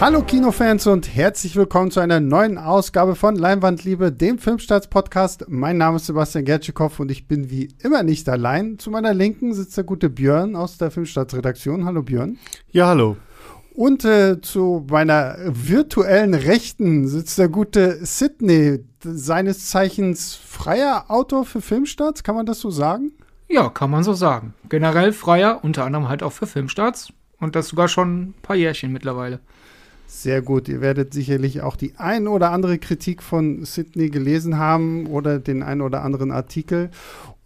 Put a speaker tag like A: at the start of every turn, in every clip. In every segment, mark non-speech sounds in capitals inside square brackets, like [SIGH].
A: Hallo Kinofans und herzlich willkommen zu einer neuen Ausgabe von Leinwandliebe, dem Filmstarts-Podcast. Mein Name ist Sebastian Gertschikow und ich bin wie immer nicht allein. Zu meiner Linken sitzt der gute Björn aus der Filmstarts-Redaktion. Hallo Björn.
B: Ja, hallo.
A: Und äh, zu meiner virtuellen Rechten sitzt der gute Sydney, seines Zeichens freier Autor für Filmstarts, kann man das so sagen?
C: Ja, kann man so sagen. Generell freier, unter anderem halt auch für Filmstarts. Und das sogar schon ein paar Jährchen mittlerweile.
A: Sehr gut. Ihr werdet sicherlich auch die ein oder andere Kritik von Sydney gelesen haben oder den ein oder anderen Artikel.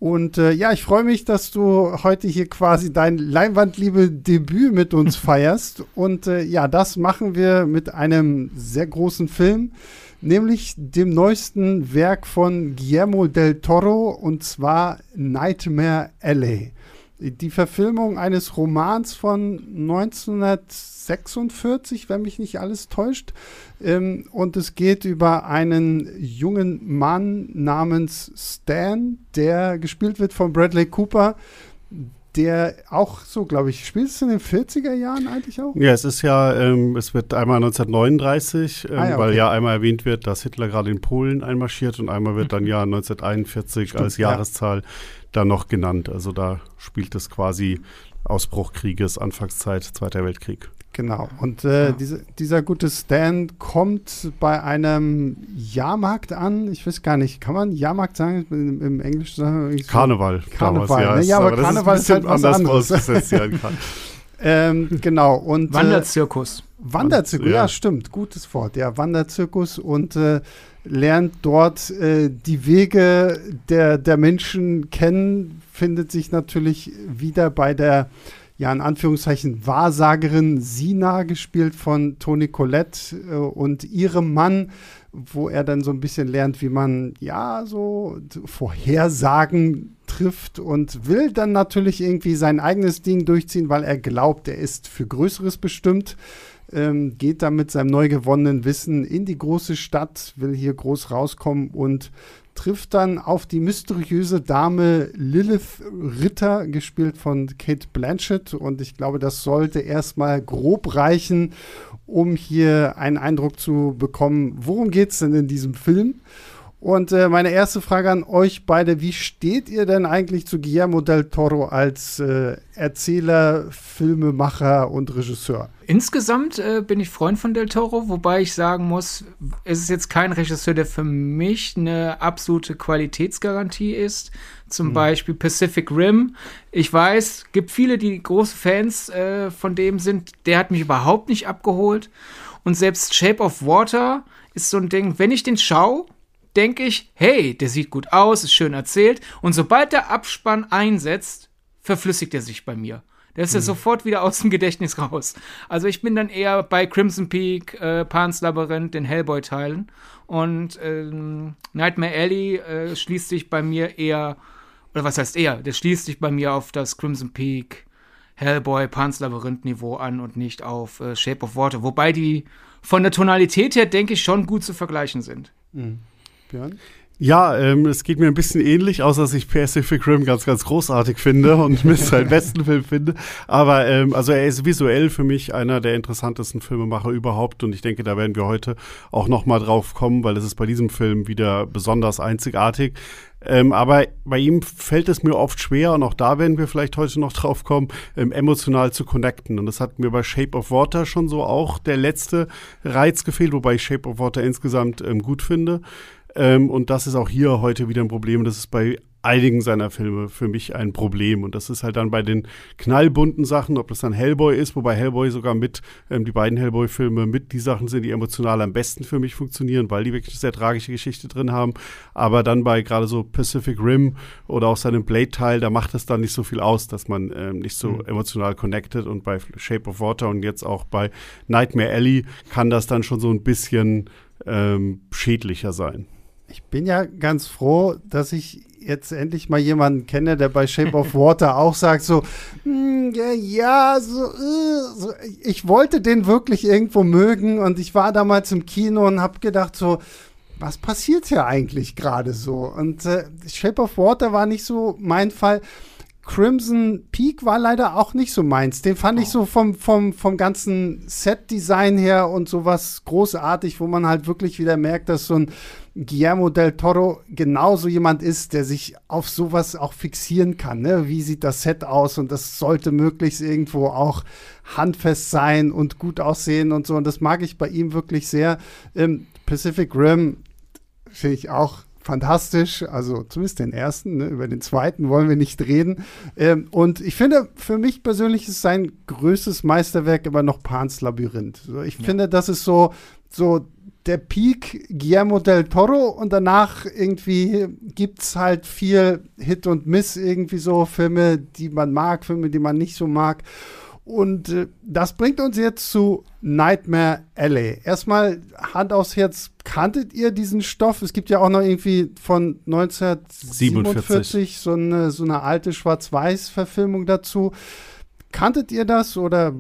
A: Und äh, ja, ich freue mich, dass du heute hier quasi dein Leinwandliebe-Debüt mit uns [LAUGHS] feierst. Und äh, ja, das machen wir mit einem sehr großen Film, nämlich dem neuesten Werk von Guillermo del Toro, und zwar Nightmare Alley die Verfilmung eines Romans von 1946, wenn mich nicht alles täuscht. Ähm, und es geht über einen jungen Mann namens Stan, der gespielt wird von Bradley Cooper, der auch so, glaube ich, spielt es in den 40er Jahren eigentlich auch?
B: Ja, es ist ja, ähm, es wird einmal 1939, ähm, ah, ja, okay. weil ja einmal erwähnt wird, dass Hitler gerade in Polen einmarschiert und einmal wird dann [LAUGHS] ja 1941 Stimmt, als Jahreszahl ja da noch genannt. Also da spielt es quasi Ausbruch Krieges, Anfangszeit, Zweiter Weltkrieg.
A: Genau. Und äh, ja. diese, dieser gute Stan kommt bei einem Jahrmarkt an. Ich weiß gar nicht, kann man Jahrmarkt sagen im, im Englischen? Sagen
B: so Karneval.
A: Karneval. Ja, ne? ja aber, aber Karneval ist, ist halt was anderes. [LAUGHS] ähm, genau. Und,
C: äh, Wanderzirkus.
A: Wanderzirkus, ja. ja. stimmt. Gutes Wort. Ja, Wanderzirkus und äh, lernt dort äh, die Wege der, der Menschen kennen, findet sich natürlich wieder bei der, ja, in Anführungszeichen, Wahrsagerin Sina, gespielt von Toni Collette äh, und ihrem Mann, wo er dann so ein bisschen lernt, wie man, ja, so Vorhersagen trifft und will dann natürlich irgendwie sein eigenes Ding durchziehen, weil er glaubt, er ist für Größeres bestimmt ähm, geht dann mit seinem neu gewonnenen Wissen in die große Stadt, will hier groß rauskommen und trifft dann auf die mysteriöse Dame Lilith Ritter, gespielt von Kate Blanchett. Und ich glaube, das sollte erstmal grob reichen, um hier einen Eindruck zu bekommen, worum geht es denn in diesem Film? Und äh, meine erste Frage an euch beide: Wie steht ihr denn eigentlich zu Guillermo del Toro als äh, Erzähler, Filmemacher und Regisseur?
C: Insgesamt äh, bin ich Freund von del Toro, wobei ich sagen muss, es ist jetzt kein Regisseur, der für mich eine absolute Qualitätsgarantie ist. Zum hm. Beispiel Pacific Rim. Ich weiß, gibt viele, die große Fans äh, von dem sind. Der hat mich überhaupt nicht abgeholt. Und selbst Shape of Water ist so ein Ding, wenn ich den schaue, denke ich, hey, der sieht gut aus, ist schön erzählt. Und sobald der Abspann einsetzt, verflüssigt er sich bei mir. Der ist mhm. ja sofort wieder aus dem Gedächtnis raus. Also ich bin dann eher bei Crimson Peak, äh, Pan's Labyrinth, den Hellboy-Teilen. Und ähm, Nightmare Alley äh, schließt sich bei mir eher, oder was heißt eher, der schließt sich bei mir auf das Crimson Peak, Hellboy, Pan's Labyrinth-Niveau an und nicht auf äh, Shape of Water. Wobei die von der Tonalität her, denke ich, schon gut zu vergleichen sind. Mhm.
B: Björn? Ja, ähm, es geht mir ein bisschen ähnlich, außer dass ich Pacific Rim ganz, ganz großartig finde und Mr. seinen [LAUGHS] besten Film finde. Aber ähm, also er ist visuell für mich einer der interessantesten Filmemacher überhaupt und ich denke, da werden wir heute auch noch mal drauf kommen, weil es ist bei diesem Film wieder besonders einzigartig. Ähm, aber bei ihm fällt es mir oft schwer, und auch da werden wir vielleicht heute noch drauf kommen, ähm, emotional zu connecten. Und das hat mir bei Shape of Water schon so auch der letzte Reiz gefehlt, wobei ich Shape of Water insgesamt ähm, gut finde. Ähm, und das ist auch hier heute wieder ein Problem. Das ist bei einigen seiner Filme für mich ein Problem. Und das ist halt dann bei den knallbunten Sachen, ob das dann Hellboy ist, wobei Hellboy sogar mit, ähm, die beiden Hellboy-Filme mit die Sachen sind, die emotional am besten für mich funktionieren, weil die wirklich eine sehr tragische Geschichte drin haben. Aber dann bei gerade so Pacific Rim oder auch seinem Blade-Teil, da macht es dann nicht so viel aus, dass man ähm, nicht so mhm. emotional connected. Und bei Shape of Water und jetzt auch bei Nightmare Alley kann das dann schon so ein bisschen ähm, schädlicher sein.
A: Ich bin ja ganz froh, dass ich jetzt endlich mal jemanden kenne, der bei Shape of Water [LAUGHS] auch sagt so, hm, ja, ja so, äh, so, ich wollte den wirklich irgendwo mögen und ich war damals im Kino und habe gedacht so, was passiert hier eigentlich gerade so? Und äh, Shape of Water war nicht so mein Fall. Crimson Peak war leider auch nicht so meins. Den fand oh. ich so vom, vom, vom ganzen Set-Design her und sowas großartig, wo man halt wirklich wieder merkt, dass so ein Guillermo del Toro genauso jemand ist, der sich auf sowas auch fixieren kann. Ne? Wie sieht das Set aus? Und das sollte möglichst irgendwo auch handfest sein und gut aussehen und so. Und das mag ich bei ihm wirklich sehr. Ähm, Pacific Rim finde ich auch fantastisch, also zumindest den ersten, ne? über den zweiten wollen wir nicht reden. Ähm, und ich finde, für mich persönlich ist sein größtes Meisterwerk immer noch Pans Labyrinth. Ich ja. finde, das ist so, so der Peak Guillermo del Toro und danach irgendwie gibt es halt viel Hit und Miss, irgendwie so Filme, die man mag, Filme, die man nicht so mag. Und äh, das bringt uns jetzt zu Nightmare Alley. Erstmal Hand aufs Herz, kanntet ihr diesen Stoff? Es gibt ja auch noch irgendwie von 1947 so eine, so eine alte Schwarz-Weiß-Verfilmung dazu. Kanntet ihr das oder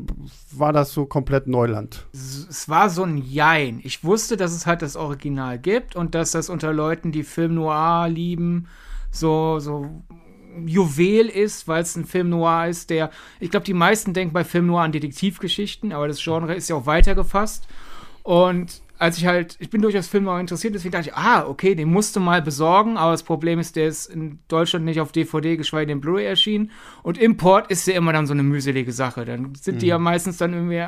A: war das so komplett Neuland?
C: Es war so ein Jein. Ich wusste, dass es halt das Original gibt und dass das unter Leuten, die Film Noir lieben, so, so Juwel ist, weil es ein Film Noir ist, der, ich glaube, die meisten denken bei Film Noir an Detektivgeschichten, aber das Genre ist ja auch weitergefasst. Und als ich halt, ich bin durchaus Film Noir interessiert, deswegen dachte ich, ah, okay, den musst du mal besorgen, aber das Problem ist, der ist in Deutschland nicht auf DVD, geschweige denn Blu-ray erschienen. Und Import ist ja immer dann so eine mühselige Sache. Dann sind mhm. die ja mhm. meistens dann irgendwie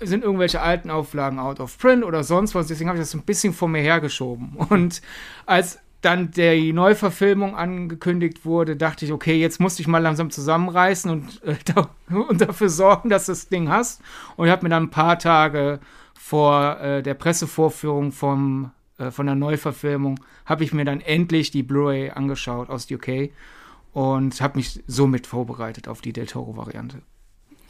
C: sind irgendwelche alten Auflagen out of print oder sonst was. Deswegen habe ich das so ein bisschen vor mir hergeschoben. Und als dann der Neuverfilmung angekündigt wurde, dachte ich, okay, jetzt musste ich mal langsam zusammenreißen und, äh, [LAUGHS] da, und dafür sorgen, dass du das Ding hast. Und ich habe mir dann ein paar Tage vor äh, der Pressevorführung vom, äh, von der Neuverfilmung, habe ich mir dann endlich die Blu-ray angeschaut aus UK und habe mich somit vorbereitet auf die Del Toro-Variante.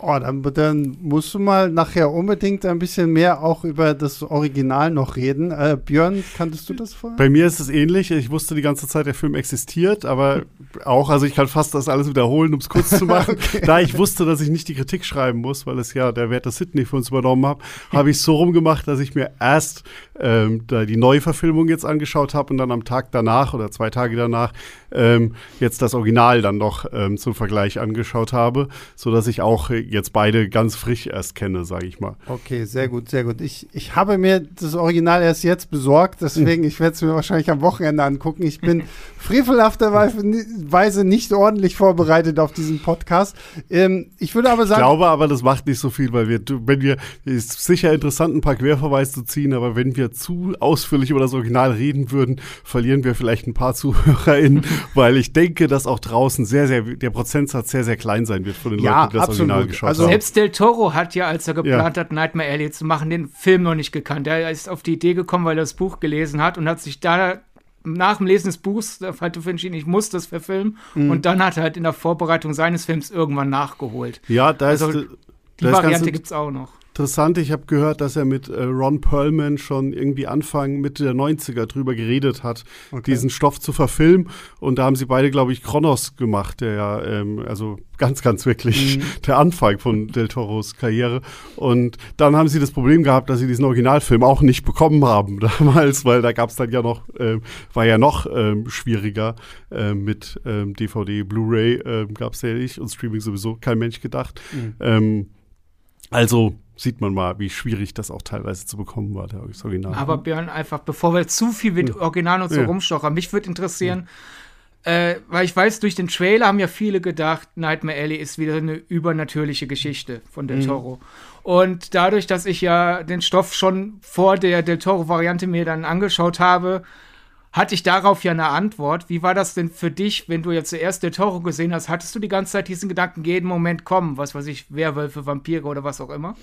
A: Oh, dann, dann, musst du mal nachher unbedingt ein bisschen mehr auch über das Original noch reden. Äh, Björn, kanntest du das vorher?
B: Bei mir ist es ähnlich. Ich wusste die ganze Zeit, der Film existiert, aber auch, also ich kann fast das alles wiederholen, um es kurz zu [LAUGHS] machen. okay. Da ich wusste, dass ich nicht die Kritik schreiben muss, weil es ja der Wert des Sydney für uns übernommen hat, habe ich es so rumgemacht, dass ich mir erst ähm, da die Neuverfilmung jetzt angeschaut habe und dann am Tag danach oder zwei Tage danach ähm, jetzt das Original dann noch ähm, zum Vergleich angeschaut habe, sodass ich auch jetzt beide ganz frisch erst kenne, sage ich mal.
A: Okay, sehr gut, sehr gut. Ich, ich habe mir das Original erst jetzt besorgt, deswegen, ich werde es mir wahrscheinlich am Wochenende angucken. Ich bin [LAUGHS] frevelhafterweise nicht ordentlich vorbereitet auf diesen Podcast. Ähm, ich würde aber sagen.
B: Ich glaube aber, das macht nicht so viel, weil wir, wenn wir, ist sicher interessant, ein paar Querverweise zu ziehen, aber wenn wir zu ausführlich über das Original reden würden, verlieren wir vielleicht ein paar [LAUGHS] ZuhörerInnen, weil ich denke, dass auch draußen sehr, sehr, der Prozentsatz sehr, sehr klein sein wird von den
A: ja,
B: Leuten, die das
A: absolut.
B: Original geschaut
C: also, haben. Selbst Del Toro hat ja, als er geplant ja. hat, Nightmare Alley zu machen, den Film noch nicht gekannt. Er ist auf die Idee gekommen, weil er das Buch gelesen hat und hat sich da nach dem Lesen des Buchs hat er entschieden, ich muss das verfilmen. Mhm. Und dann hat er halt in der Vorbereitung seines Films irgendwann nachgeholt.
B: Ja, da also, ist.
C: Die Variante gibt es auch noch
B: interessant. Ich habe gehört, dass er mit äh, Ron Perlman schon irgendwie Anfang Mitte der 90er drüber geredet hat, okay. diesen Stoff zu verfilmen. Und da haben sie beide, glaube ich, Kronos gemacht, der ja, ähm, also ganz, ganz wirklich mhm. [LAUGHS] der Anfang von Del Toros Karriere. Und dann haben sie das Problem gehabt, dass sie diesen Originalfilm auch nicht bekommen haben [LAUGHS] damals, weil da gab es dann ja noch, äh, war ja noch ähm, schwieriger äh, mit ähm, DVD, Blu-ray äh, gab es ja nicht und Streaming sowieso kein Mensch gedacht. Mhm. Also sieht man mal, wie schwierig das auch teilweise zu bekommen war, das Original.
C: Aber Björn, einfach, bevor wir zu viel mit ja. Original und so ja. rumstochern, mich würde interessieren, ja. äh, weil ich weiß, durch den Trailer haben ja viele gedacht, Nightmare Alley ist wieder eine übernatürliche Geschichte von Del mhm. Toro. Mhm. Und dadurch, dass ich ja den Stoff schon vor der Del Toro-Variante mir dann angeschaut habe, hatte ich darauf ja eine Antwort. Wie war das denn für dich, wenn du jetzt zuerst der Toro gesehen hast? Hattest du die ganze Zeit diesen Gedanken, jeden Moment kommen, was weiß ich, Werwölfe, Vampire oder was auch immer?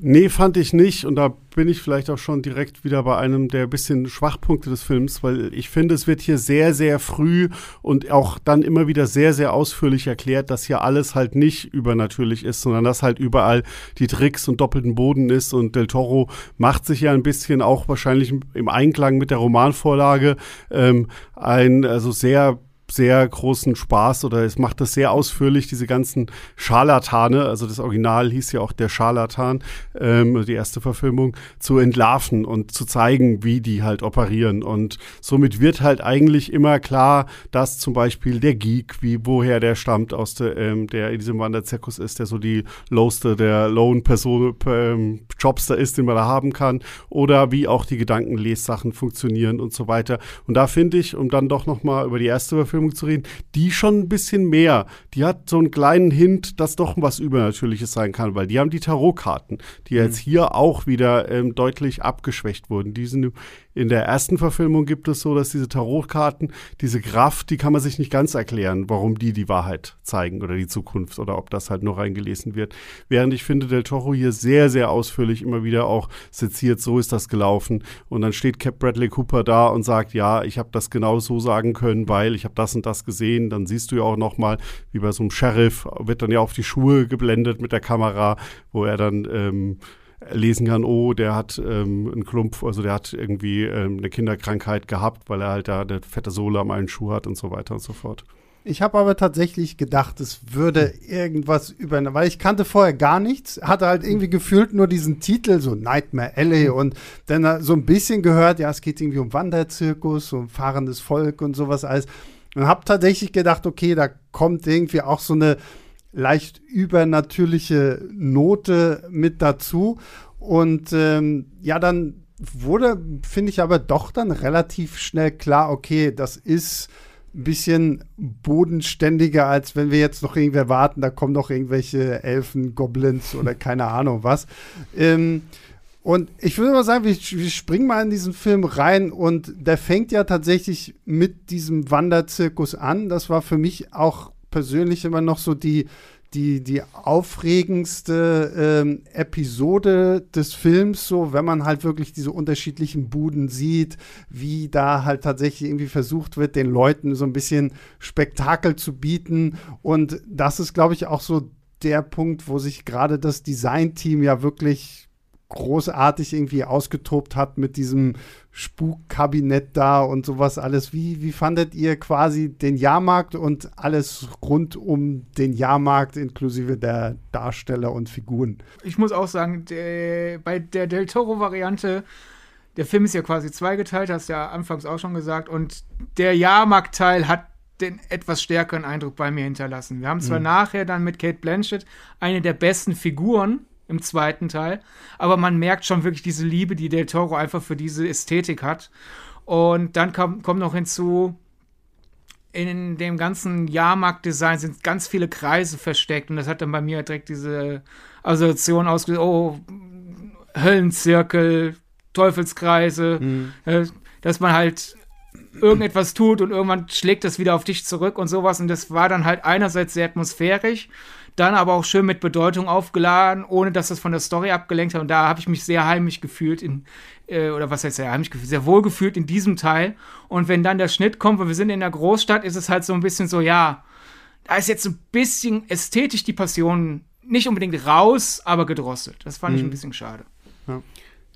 B: Nee, fand ich nicht. Und da bin ich vielleicht auch schon direkt wieder bei einem der bisschen Schwachpunkte des Films, weil ich finde, es wird hier sehr, sehr früh und auch dann immer wieder sehr, sehr ausführlich erklärt, dass hier alles halt nicht übernatürlich ist, sondern dass halt überall die Tricks und doppelten Boden ist. Und Del Toro macht sich ja ein bisschen auch wahrscheinlich im Einklang mit der Romanvorlage ähm, ein also sehr sehr großen Spaß oder es macht das sehr ausführlich, diese ganzen Scharlatane, also das Original hieß ja auch der Scharlatan, ähm, die erste Verfilmung, zu entlarven und zu zeigen, wie die halt operieren. Und somit wird halt eigentlich immer klar, dass zum Beispiel der Geek, wie woher der stammt, aus der, ähm, der in diesem Wanderzirkus ist, der so die lowste, der lone Person, ähm, Jobster ist, den man da haben kann, oder wie auch die Gedankenlessachen funktionieren und so weiter. Und da finde ich, um dann doch noch mal über die erste Verfilmung Verfilmung zu reden, die schon ein bisschen mehr. Die hat so einen kleinen Hint, dass doch was Übernatürliches sein kann, weil die haben die Tarotkarten, die mhm. jetzt hier auch wieder ähm, deutlich abgeschwächt wurden. Die sind in der ersten Verfilmung gibt es so, dass diese Tarotkarten, diese Graf, die kann man sich nicht ganz erklären, warum die die Wahrheit zeigen oder die Zukunft oder ob das halt nur reingelesen wird. Während ich finde, Del Toro hier sehr, sehr ausführlich immer wieder auch seziert, so ist das gelaufen. Und dann steht Cap Bradley Cooper da und sagt, ja, ich habe das genau so sagen können, weil ich habe das und das gesehen. Dann siehst du ja auch noch mal, wie bei so einem Sheriff, wird dann ja auf die Schuhe geblendet mit der Kamera, wo er dann ähm, lesen kann, oh, der hat ähm, einen Klump, also der hat irgendwie ähm, eine Kinderkrankheit gehabt, weil er halt da eine fette Sohle am einen Schuh hat und so weiter und so fort.
A: Ich habe aber tatsächlich gedacht, es würde irgendwas über, weil ich kannte vorher gar nichts, hatte halt irgendwie gefühlt nur diesen Titel, so Nightmare Alley und dann so ein bisschen gehört, ja, es geht irgendwie um Wanderzirkus, um fahrendes Volk und sowas alles. Und habe tatsächlich gedacht, okay, da kommt irgendwie auch so eine leicht übernatürliche Note mit dazu. Und ähm, ja, dann wurde, finde ich aber doch dann relativ schnell klar, okay, das ist ein bisschen bodenständiger, als wenn wir jetzt noch irgendwer warten, da kommen noch irgendwelche Elfen, Goblins oder keine Ahnung was. Ähm, und ich würde mal sagen, wir, wir, springen mal in diesen Film rein und der fängt ja tatsächlich mit diesem Wanderzirkus an. Das war für mich auch persönlich immer noch so die, die, die aufregendste ähm, Episode des Films, so wenn man halt wirklich diese unterschiedlichen Buden sieht, wie da halt tatsächlich irgendwie versucht wird, den Leuten so ein bisschen Spektakel zu bieten. Und das ist, glaube ich, auch so der Punkt, wo sich gerade das Designteam ja wirklich großartig irgendwie ausgetobt hat mit diesem Spukkabinett da und sowas alles. Wie, wie fandet ihr quasi den Jahrmarkt und alles rund um den Jahrmarkt inklusive der Darsteller und Figuren?
C: Ich muss auch sagen, der, bei der Del Toro-Variante, der Film ist ja quasi zweigeteilt, hast du ja anfangs auch schon gesagt, und der Jahrmarktteil hat den etwas stärkeren Eindruck bei mir hinterlassen. Wir haben zwar mhm. nachher dann mit Kate Blanchett eine der besten Figuren im zweiten Teil. Aber man merkt schon wirklich diese Liebe, die Del Toro einfach für diese Ästhetik hat. Und dann kommt komm noch hinzu, in dem ganzen Jahrmarktdesign sind ganz viele Kreise versteckt und das hat dann bei mir direkt diese Assoziation ausgelöst, oh, Höllenzirkel, Teufelskreise, mhm. Äh, dass man halt irgendetwas tut und irgendwann schlägt das wieder auf dich zurück und sowas und das war dann halt einerseits sehr atmosphärisch dann aber auch schön mit Bedeutung aufgeladen, ohne dass das von der Story abgelenkt hat. Und da habe ich mich sehr heimisch gefühlt in, äh, oder was heißt sehr heimisch gefühlt, sehr wohl gefühlt in diesem Teil. Und wenn dann der Schnitt kommt, weil wir sind in der Großstadt, ist es halt so ein bisschen so, ja, da ist jetzt ein bisschen ästhetisch die Passion nicht unbedingt raus, aber gedrosselt. Das fand mhm. ich ein bisschen schade.
B: Ja.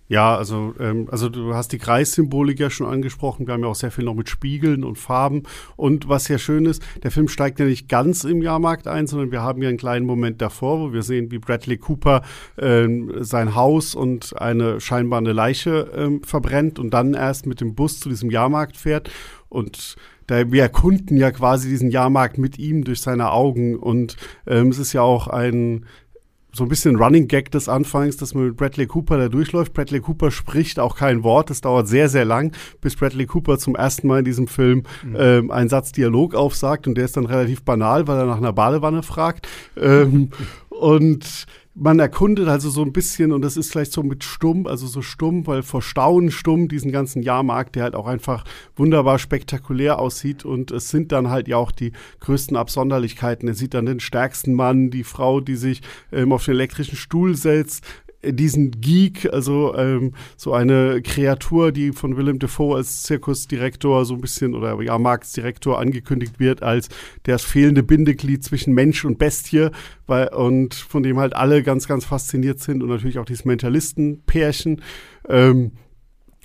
B: Ja, also, ähm, also du hast die Kreissymbolik ja schon angesprochen. Wir haben ja auch sehr viel noch mit Spiegeln und Farben. Und was ja schön ist, der Film steigt ja nicht ganz im Jahrmarkt ein, sondern wir haben ja einen kleinen Moment davor, wo wir sehen, wie Bradley Cooper ähm, sein Haus und eine scheinbar eine Leiche ähm, verbrennt und dann erst mit dem Bus zu diesem Jahrmarkt fährt. Und da, wir erkunden ja quasi diesen Jahrmarkt mit ihm durch seine Augen. Und ähm, es ist ja auch ein so ein bisschen Running Gag des Anfangs, dass man mit Bradley Cooper da durchläuft. Bradley Cooper spricht auch kein Wort. Es dauert sehr, sehr lang, bis Bradley Cooper zum ersten Mal in diesem Film mhm. ähm, einen Satz Dialog aufsagt und der ist dann relativ banal, weil er nach einer Badewanne fragt. Ähm, [LAUGHS] und man erkundet also so ein bisschen, und das ist vielleicht so mit stumm, also so stumm, weil vor Staunen stumm diesen ganzen Jahrmarkt, der halt auch einfach wunderbar spektakulär aussieht. Und es sind dann halt ja auch die größten Absonderlichkeiten. Er sieht dann den stärksten Mann, die Frau, die sich ähm, auf den elektrischen Stuhl setzt, diesen Geek, also ähm, so eine Kreatur, die von Willem Dafoe als Zirkusdirektor so ein bisschen oder ja, Marktdirektor angekündigt wird als das fehlende Bindeglied zwischen Mensch und Bestie, weil, und von dem halt alle ganz, ganz fasziniert sind und natürlich auch dieses Mentalistenpärchen. Ähm,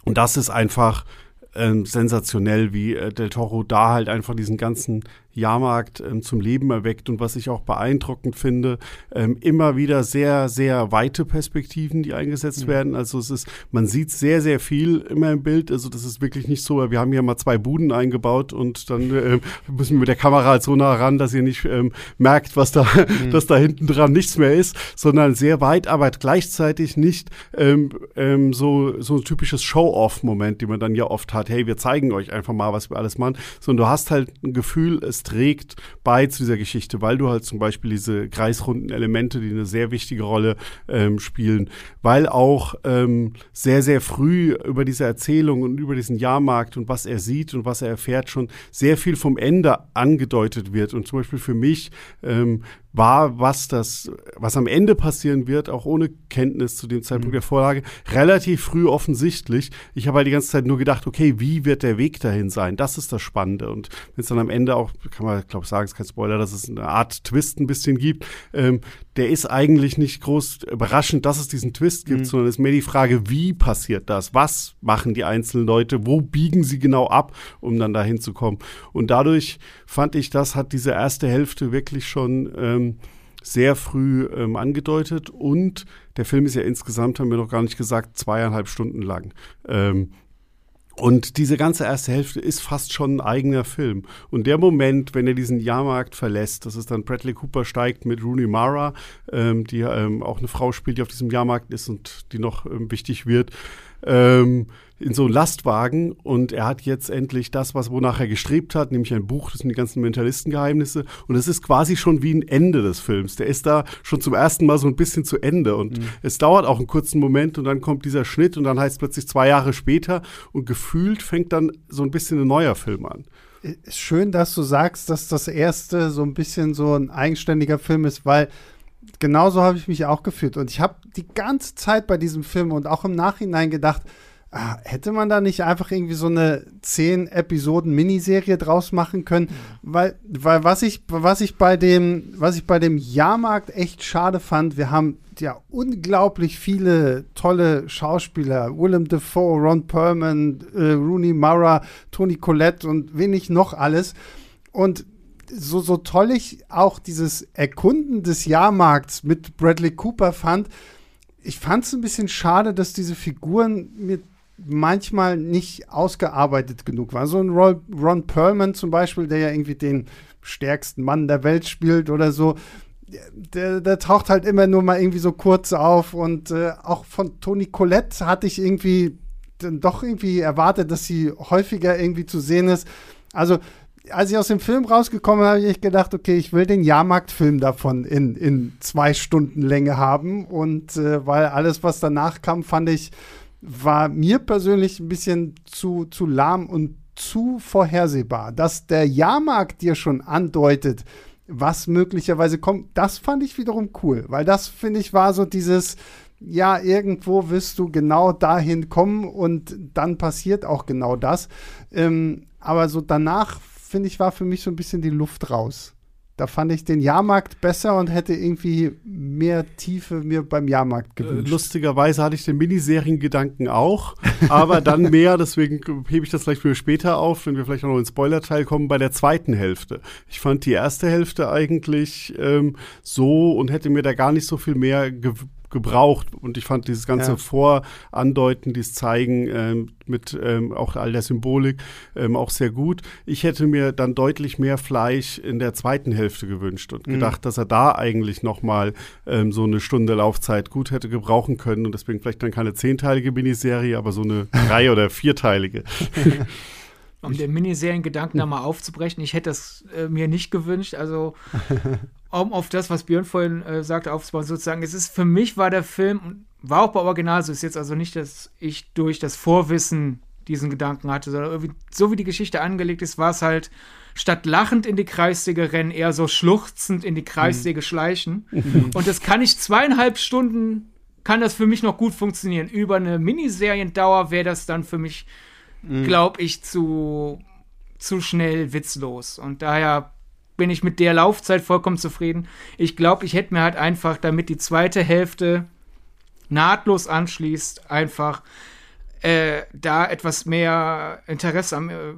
B: und das ist einfach ähm, sensationell, wie äh, Del Toro da halt einfach diesen ganzen Jahrmarkt ähm, zum Leben erweckt und was ich auch beeindruckend finde, ähm, immer wieder sehr, sehr weite Perspektiven, die eingesetzt mhm. werden. Also es ist, man sieht sehr, sehr viel immer im Bild. Also das ist wirklich nicht so, wir haben hier mal zwei Buden eingebaut und dann äh, müssen wir mit der Kamera halt so nah ran, dass ihr nicht ähm, merkt, was da, mhm. dass da hinten dran nichts mehr ist, sondern sehr weit, aber gleichzeitig nicht ähm, ähm, so, so ein typisches Show-off-Moment, die man dann ja oft hat. Hey, wir zeigen euch einfach mal, was wir alles machen, sondern du hast halt ein Gefühl, es trägt bei zu dieser Geschichte, weil du halt zum Beispiel diese kreisrunden Elemente, die eine sehr wichtige Rolle ähm, spielen, weil auch ähm, sehr, sehr früh über diese Erzählung und über diesen Jahrmarkt und was er sieht und was er erfährt, schon sehr viel vom Ende angedeutet wird. Und zum Beispiel für mich ähm, war, was das, was am Ende passieren wird, auch ohne Kenntnis zu dem Zeitpunkt mhm. der Vorlage, relativ früh offensichtlich. Ich habe halt die ganze Zeit nur gedacht, okay, wie wird der Weg dahin sein? Das ist das Spannende. Und wenn es dann am Ende auch, kann man, glaube ich, sagen, es ist kein Spoiler, dass es eine Art Twist ein bisschen gibt, ähm, der ist eigentlich nicht groß überraschend, dass es diesen Twist gibt, mhm. sondern es ist mehr die Frage, wie passiert das? Was machen die einzelnen Leute? Wo biegen sie genau ab, um dann dahin zu kommen? Und dadurch fand ich, das hat diese erste Hälfte wirklich schon ähm, sehr früh ähm, angedeutet. Und der Film ist ja insgesamt, haben wir noch gar nicht gesagt, zweieinhalb Stunden lang. Ähm, und diese ganze erste Hälfte ist fast schon ein eigener Film. Und der Moment, wenn er diesen Jahrmarkt verlässt, das ist dann Bradley Cooper steigt mit Rooney Mara, ähm, die ähm, auch eine Frau spielt, die auf diesem Jahrmarkt ist und die noch ähm, wichtig wird, ähm, in so einen Lastwagen und er hat jetzt endlich das, was wonach er gestrebt hat, nämlich ein Buch, das sind die ganzen Mentalistengeheimnisse und es ist quasi schon wie ein Ende des Films. Der ist da schon zum ersten Mal so ein bisschen zu Ende und mhm. es dauert auch einen kurzen Moment und dann kommt dieser Schnitt und dann heißt es plötzlich zwei Jahre später und gefühlt fängt dann so ein bisschen ein neuer Film an.
A: Schön, dass du sagst, dass das erste so ein bisschen so ein eigenständiger Film ist, weil genauso habe ich mich auch gefühlt und ich habe die ganze Zeit bei diesem Film und auch im Nachhinein gedacht, hätte man da nicht einfach irgendwie so eine zehn Episoden Miniserie draus machen können? Mhm. Weil, weil was ich, was ich bei dem, was ich bei dem Jahrmarkt echt schade fand, wir haben ja unglaublich viele tolle Schauspieler. Willem Dafoe, Ron Perlman, äh, Rooney Mara, Tony Collette und wenig noch alles. Und so, so toll ich auch dieses Erkunden des Jahrmarkts mit Bradley Cooper fand, ich fand es ein bisschen schade, dass diese Figuren mir manchmal nicht ausgearbeitet genug war. So ein Ron, Perlman zum Beispiel, der ja irgendwie den stärksten Mann der Welt spielt oder so, der, der taucht halt immer nur mal irgendwie so kurz auf. Und äh, auch von Toni Collette hatte ich irgendwie dann doch irgendwie erwartet, dass sie häufiger irgendwie zu sehen ist. Also, als ich aus dem Film rausgekommen bin, habe ich gedacht, okay, ich will den Jahrmarktfilm davon in, in zwei Stunden Länge haben. Und äh, weil alles, was danach kam, fand ich war mir persönlich ein bisschen zu, zu lahm und zu vorhersehbar. Dass der Jahrmarkt dir schon andeutet, was möglicherweise kommt, das fand ich wiederum cool, weil das, finde ich, war so dieses, ja, irgendwo wirst du genau dahin kommen und dann passiert auch genau das. Ähm, aber so danach, finde ich, war für mich so ein bisschen die Luft raus. Da fand ich den Jahrmarkt besser und hätte irgendwie mehr Tiefe mir beim Jahrmarkt äh, gewünscht.
B: Lustigerweise hatte ich den Miniseriengedanken auch, aber dann [LAUGHS] mehr, deswegen hebe ich das vielleicht für später auf, wenn wir vielleicht auch noch in den Spoiler-Teil kommen, bei der zweiten Hälfte. Ich fand die erste Hälfte eigentlich ähm, so und hätte mir da gar nicht so viel mehr gewünscht gebraucht. Und ich fand dieses ganze ja. Vorandeuten, dieses Zeigen ähm, mit ähm, auch all der Symbolik ähm, auch sehr gut. Ich hätte mir dann deutlich mehr Fleisch in der zweiten Hälfte gewünscht und mhm. gedacht, dass er da eigentlich noch mal ähm, so eine Stunde Laufzeit gut hätte gebrauchen können und deswegen vielleicht dann keine zehnteilige Miniserie, aber so eine [LAUGHS] drei- oder vierteilige.
C: um den Miniseriengedanken [LAUGHS] da mal aufzubrechen, ich hätte das äh, mir nicht gewünscht. Also [LAUGHS] um auf das, was Björn vorhin äh, sagte, aufzubauen, sozusagen, es ist für mich war der Film, war auch bei Original so, ist jetzt also nicht, dass ich durch das Vorwissen diesen Gedanken hatte, sondern irgendwie, so wie die Geschichte angelegt ist, war es halt statt lachend in die Kreissäge rennen, eher so schluchzend in die Kreissäge mhm. schleichen. Und das kann ich zweieinhalb Stunden, kann das für mich noch gut funktionieren. Über eine Miniseriendauer wäre das dann für mich, mhm. glaube ich, zu, zu schnell witzlos. Und daher bin ich mit der Laufzeit vollkommen zufrieden. Ich glaube, ich hätte mir halt einfach, damit die zweite Hälfte nahtlos anschließt, einfach äh, da etwas mehr Interesse am, äh,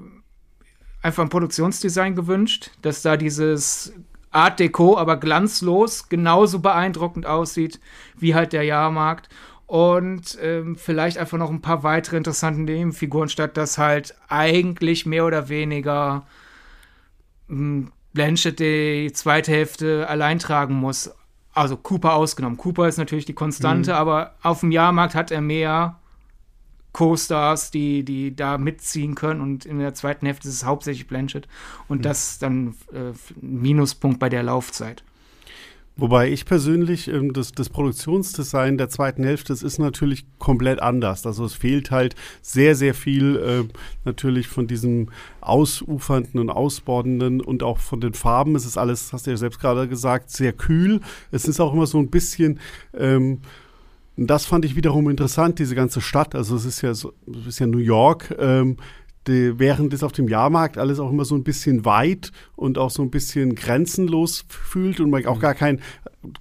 C: einfach am Produktionsdesign gewünscht, dass da dieses Art Deco, aber glanzlos, genauso beeindruckend aussieht wie halt der Jahrmarkt. Und ähm, vielleicht einfach noch ein paar weitere interessante Nebenfiguren, statt dass halt eigentlich mehr oder weniger hm, Blanchett die zweite Hälfte allein tragen muss. Also Cooper ausgenommen. Cooper ist natürlich die Konstante, mhm. aber auf dem Jahrmarkt hat er mehr Co-Stars, die, die da mitziehen können. Und in der zweiten Hälfte ist es hauptsächlich Blanchett. Und mhm. das ist dann äh, ein Minuspunkt bei der Laufzeit.
B: Wobei ich persönlich, ähm, das, das Produktionsdesign der zweiten Hälfte, das ist natürlich komplett anders. Also es fehlt halt sehr, sehr viel äh, natürlich von diesem ausufernden und ausbordenden und auch von den Farben. Es ist alles, hast du ja selbst gerade gesagt, sehr kühl. Es ist auch immer so ein bisschen ähm, das fand ich wiederum interessant, diese ganze Stadt. Also es ist ja so, es ist ja New York. Ähm, die, während es auf dem Jahrmarkt alles auch immer so ein bisschen weit und auch so ein bisschen grenzenlos fühlt und man auch mhm. gar kein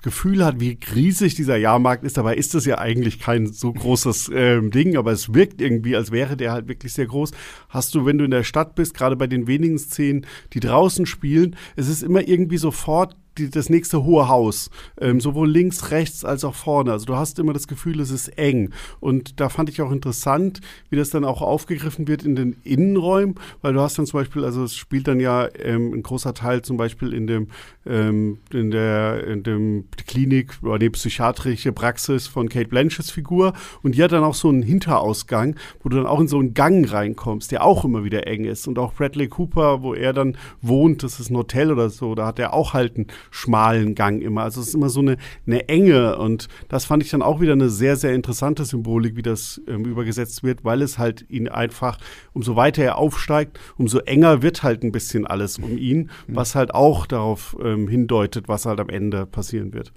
B: Gefühl hat, wie riesig dieser Jahrmarkt ist. Dabei ist das ja eigentlich kein so großes äh, Ding, aber es wirkt irgendwie, als wäre der halt wirklich sehr groß. Hast du, wenn du in der Stadt bist, gerade bei den wenigen Szenen, die draußen spielen, es ist immer irgendwie sofort die, das nächste hohe Haus, ähm, sowohl links, rechts als auch vorne. Also du hast immer das Gefühl, es ist eng. Und da fand ich auch interessant, wie das dann auch aufgegriffen wird in den Innenräumen, weil du hast dann zum Beispiel, also es spielt dann ja ähm, ein großer Teil zum Beispiel in dem ähm, in der in dem Klinik oder die psychiatrische Praxis von Kate Blanchetts Figur und die hat dann auch so einen Hinterausgang, wo du dann auch in so einen Gang reinkommst, der auch immer wieder eng ist und auch Bradley Cooper, wo er dann wohnt, das ist ein Hotel oder so, da hat er auch halt einen schmalen Gang immer. Also es ist immer so eine, eine Enge und das fand ich dann auch wieder eine sehr, sehr interessante Symbolik, wie das ähm, übergesetzt wird, weil es halt ihn einfach, umso weiter er aufsteigt, umso enger wird halt ein bisschen alles um ihn, mhm. was halt auch darauf ähm, hindeutet, was halt am Ende passieren wird.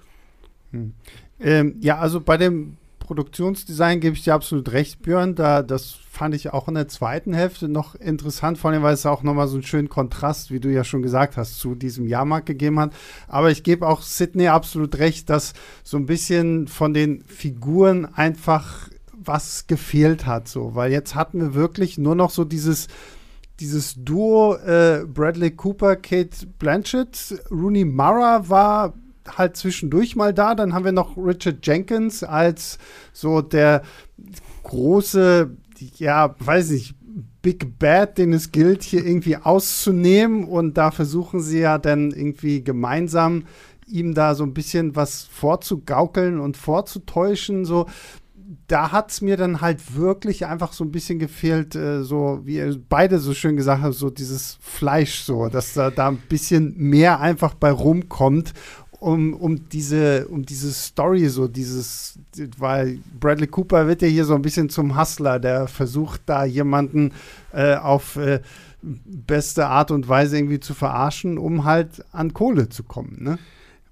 A: Hm. Ähm, ja, also bei dem Produktionsdesign gebe ich dir absolut recht, Björn. Da, das fand ich auch in der zweiten Hälfte noch interessant, vor allem, weil es auch nochmal so einen schönen Kontrast, wie du ja schon gesagt hast, zu diesem Jahrmarkt gegeben hat. Aber ich gebe auch Sydney absolut recht, dass so ein bisschen von den Figuren einfach was gefehlt hat, so, weil jetzt hatten wir wirklich nur noch so dieses dieses Duo äh, Bradley Cooper, Kate Blanchett, Rooney Mara war halt zwischendurch mal da. Dann haben wir noch Richard Jenkins als so der große, ja, weiß nicht, Big Bad, den es gilt, hier irgendwie auszunehmen. Und da versuchen sie ja dann irgendwie gemeinsam ihm da so ein bisschen was vorzugaukeln und vorzutäuschen. So, da hat es mir dann halt wirklich einfach so ein bisschen gefehlt, äh, so wie ihr beide so schön gesagt habt, so dieses Fleisch, so, dass da, da ein bisschen mehr einfach bei rumkommt um, um diese, um diese Story, so dieses, weil Bradley Cooper wird ja hier so ein bisschen zum Hustler, der versucht da jemanden äh, auf äh, beste Art und Weise irgendwie zu verarschen, um halt an Kohle zu kommen, ne?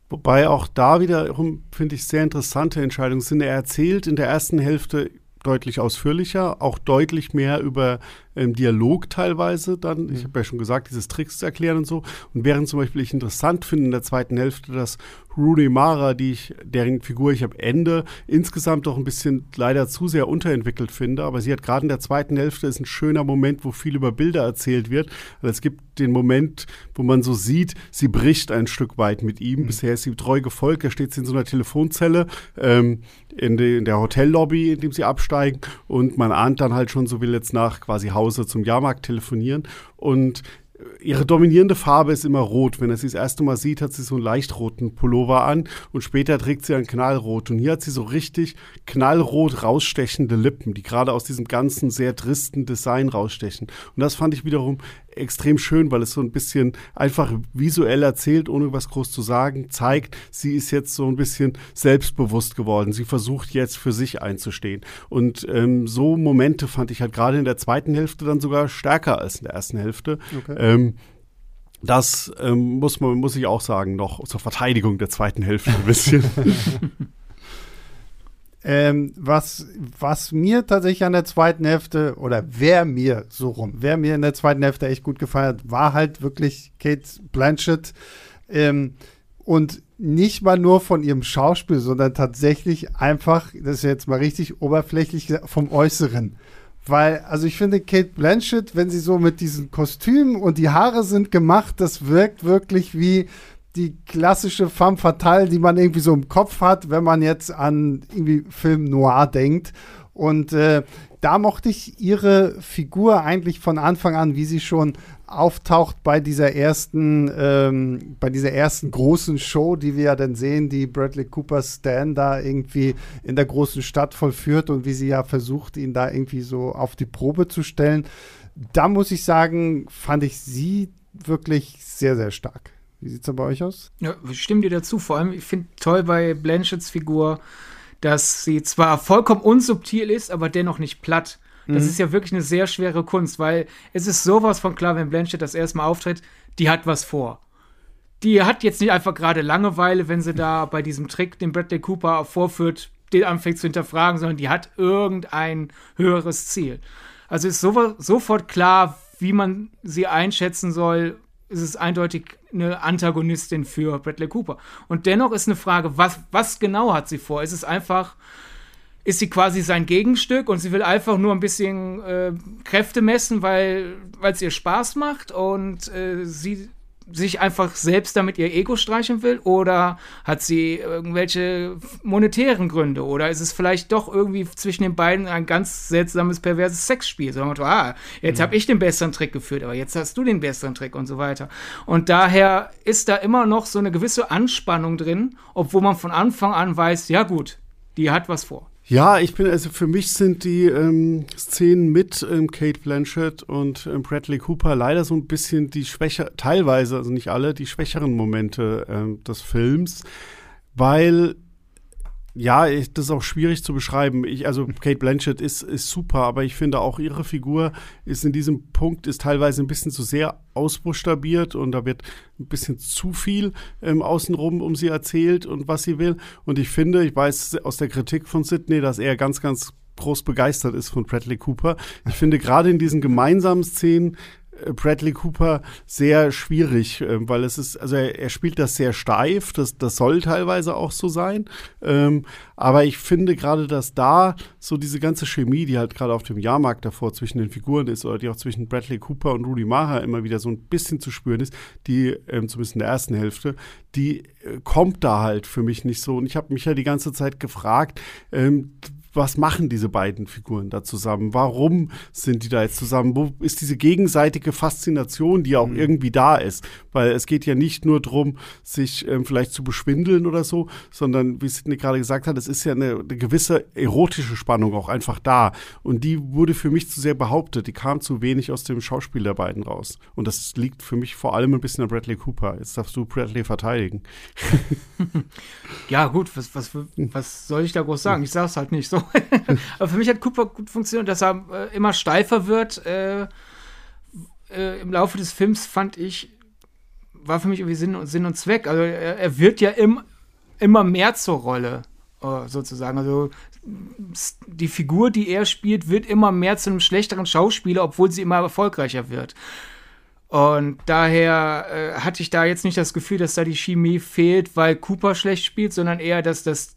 B: Wobei auch da wiederum, finde ich, sehr interessante Entscheidungen sind. Er erzählt in der ersten Hälfte deutlich ausführlicher, auch deutlich mehr über ähm, Dialog teilweise dann. Ich mhm. habe ja schon gesagt, dieses Tricks zu erklären und so. Und während zum Beispiel ich interessant finde in der zweiten Hälfte, dass Rooney Mara, die ich, deren Figur ich am Ende insgesamt doch ein bisschen leider zu sehr unterentwickelt finde, aber sie hat gerade in der zweiten Hälfte ist ein schöner Moment, wo viel über Bilder erzählt wird. Also es gibt den Moment, wo man so sieht, sie bricht ein Stück weit mit ihm. Mhm. Bisher ist sie treu gefolgt, da steht sie in so einer Telefonzelle ähm, in, de, in der Hotellobby, in dem sie absteigen und man ahnt dann halt schon, so will jetzt nach quasi Hause zum Jahrmarkt telefonieren und ihre dominierende Farbe ist immer rot. Wenn er sie das erste Mal sieht, hat sie so einen leicht roten Pullover an und später trägt sie einen knallrot. Und hier hat sie so richtig knallrot rausstechende Lippen, die gerade aus diesem ganzen sehr tristen Design rausstechen. Und das fand ich wiederum extrem schön, weil es so ein bisschen einfach visuell erzählt, ohne was groß zu sagen, zeigt, sie ist jetzt so ein bisschen selbstbewusst geworden. Sie versucht jetzt für sich einzustehen. Und ähm, so Momente fand ich halt gerade in der zweiten Hälfte dann sogar stärker als in der ersten Hälfte. Okay. Ähm, das ähm, muss man, muss ich auch sagen, noch zur Verteidigung der zweiten Hälfte ein bisschen. [LAUGHS]
A: Ähm, was, was mir tatsächlich an der zweiten Hälfte, oder wer mir so rum, wer mir in der zweiten Hälfte echt gut gefallen hat, war halt wirklich Kate Blanchett. Ähm, und nicht mal nur von ihrem Schauspiel, sondern tatsächlich einfach, das ist jetzt mal richtig oberflächlich vom Äußeren. Weil, also ich finde, Kate Blanchett, wenn sie so mit diesen Kostümen und die Haare sind gemacht, das wirkt wirklich wie die klassische femme fatale, die man irgendwie so im Kopf hat, wenn man jetzt an irgendwie Film Noir denkt. Und äh, da mochte ich ihre Figur eigentlich von Anfang an, wie sie schon auftaucht bei dieser ersten, ähm, bei dieser ersten großen Show, die wir ja dann sehen, die Bradley Cooper Stan da irgendwie in der großen Stadt vollführt und wie sie ja versucht, ihn da irgendwie so auf die Probe zu stellen. Da muss ich sagen, fand ich sie wirklich sehr, sehr stark. Wie sieht es denn bei euch aus?
C: Ja, ich stimme dir dazu. Vor allem, ich finde toll bei Blanchetts Figur, dass sie zwar vollkommen unsubtil ist, aber dennoch nicht platt. Das mhm. ist ja wirklich eine sehr schwere Kunst, weil es ist sowas von klar, wenn Blanchett das erste Mal auftritt, die hat was vor. Die hat jetzt nicht einfach gerade Langeweile, wenn sie da bei diesem Trick, den Bradley Cooper vorführt, den anfängt zu hinterfragen, sondern die hat irgendein höheres Ziel. Also ist so, sofort klar, wie man sie einschätzen soll, ist es eindeutig eine Antagonistin für Bradley Cooper. Und dennoch ist eine Frage, was, was genau hat sie vor? Ist es einfach, ist sie quasi sein Gegenstück und sie will einfach nur ein bisschen äh, Kräfte messen, weil es ihr Spaß macht und äh, sie sich einfach selbst damit ihr Ego streichen will? Oder hat sie irgendwelche monetären Gründe? Oder ist es vielleicht doch irgendwie zwischen den beiden ein ganz seltsames, perverses Sexspiel? So, ah, jetzt mhm. habe ich den besseren Trick geführt, aber jetzt hast du den besseren Trick und so weiter. Und daher ist da immer noch so eine gewisse Anspannung drin, obwohl man von Anfang an weiß, ja gut, die hat was vor.
B: Ja, ich bin, also für mich sind die ähm, Szenen mit ähm, Kate Blanchett und ähm, Bradley Cooper leider so ein bisschen die schwächer, teilweise, also nicht alle, die schwächeren Momente ähm, des Films, weil ja, ich, das ist auch schwierig zu beschreiben. Ich, also Kate Blanchett ist, ist super, aber ich finde auch ihre Figur ist in diesem Punkt ist teilweise ein bisschen zu sehr ausbuchstabiert und da wird ein bisschen zu viel ähm, außenrum um sie erzählt und was sie will. Und ich finde, ich weiß aus der Kritik von Sidney, dass er ganz, ganz groß begeistert ist von Bradley Cooper. Ich finde gerade in diesen gemeinsamen Szenen Bradley Cooper sehr schwierig, äh, weil es ist, also er, er, spielt das sehr steif, das, das soll teilweise auch so sein. Ähm, aber ich finde gerade, dass da so diese ganze Chemie, die halt gerade auf dem Jahrmarkt davor zwischen den Figuren ist oder die auch zwischen Bradley Cooper und Rudy Maha immer wieder so ein bisschen zu spüren ist, die ähm, zumindest in der ersten Hälfte, die äh, kommt da halt für mich nicht so. Und ich habe mich ja die ganze Zeit gefragt, ähm, was machen diese beiden Figuren da zusammen? Warum sind die da jetzt zusammen? Wo ist diese gegenseitige Faszination, die auch mhm. irgendwie da ist? Weil es geht ja nicht nur darum, sich ähm, vielleicht zu beschwindeln oder so, sondern wie Sidney gerade gesagt hat, es ist ja eine, eine, gewisse erotische Spannung auch einfach da. Und die wurde für mich zu sehr behauptet. Die kam zu wenig aus dem Schauspiel der beiden raus. Und das liegt für mich vor allem ein bisschen an Bradley Cooper. Jetzt darfst du Bradley verteidigen. [LAUGHS]
C: ja, gut, was, was, was soll ich da groß sagen? Ich sag's halt nicht so. [LAUGHS] Aber für mich hat Cooper gut funktioniert, dass er äh, immer steifer wird. Äh, äh, Im Laufe des Films fand ich, war für mich irgendwie Sinn und, Sinn und Zweck. Also er, er wird ja im, immer mehr zur Rolle, äh, sozusagen. Also die Figur, die er spielt, wird immer mehr zu einem schlechteren Schauspieler, obwohl sie immer erfolgreicher wird. Und daher äh, hatte ich da jetzt nicht das Gefühl, dass da die Chemie fehlt, weil Cooper schlecht spielt, sondern eher, dass das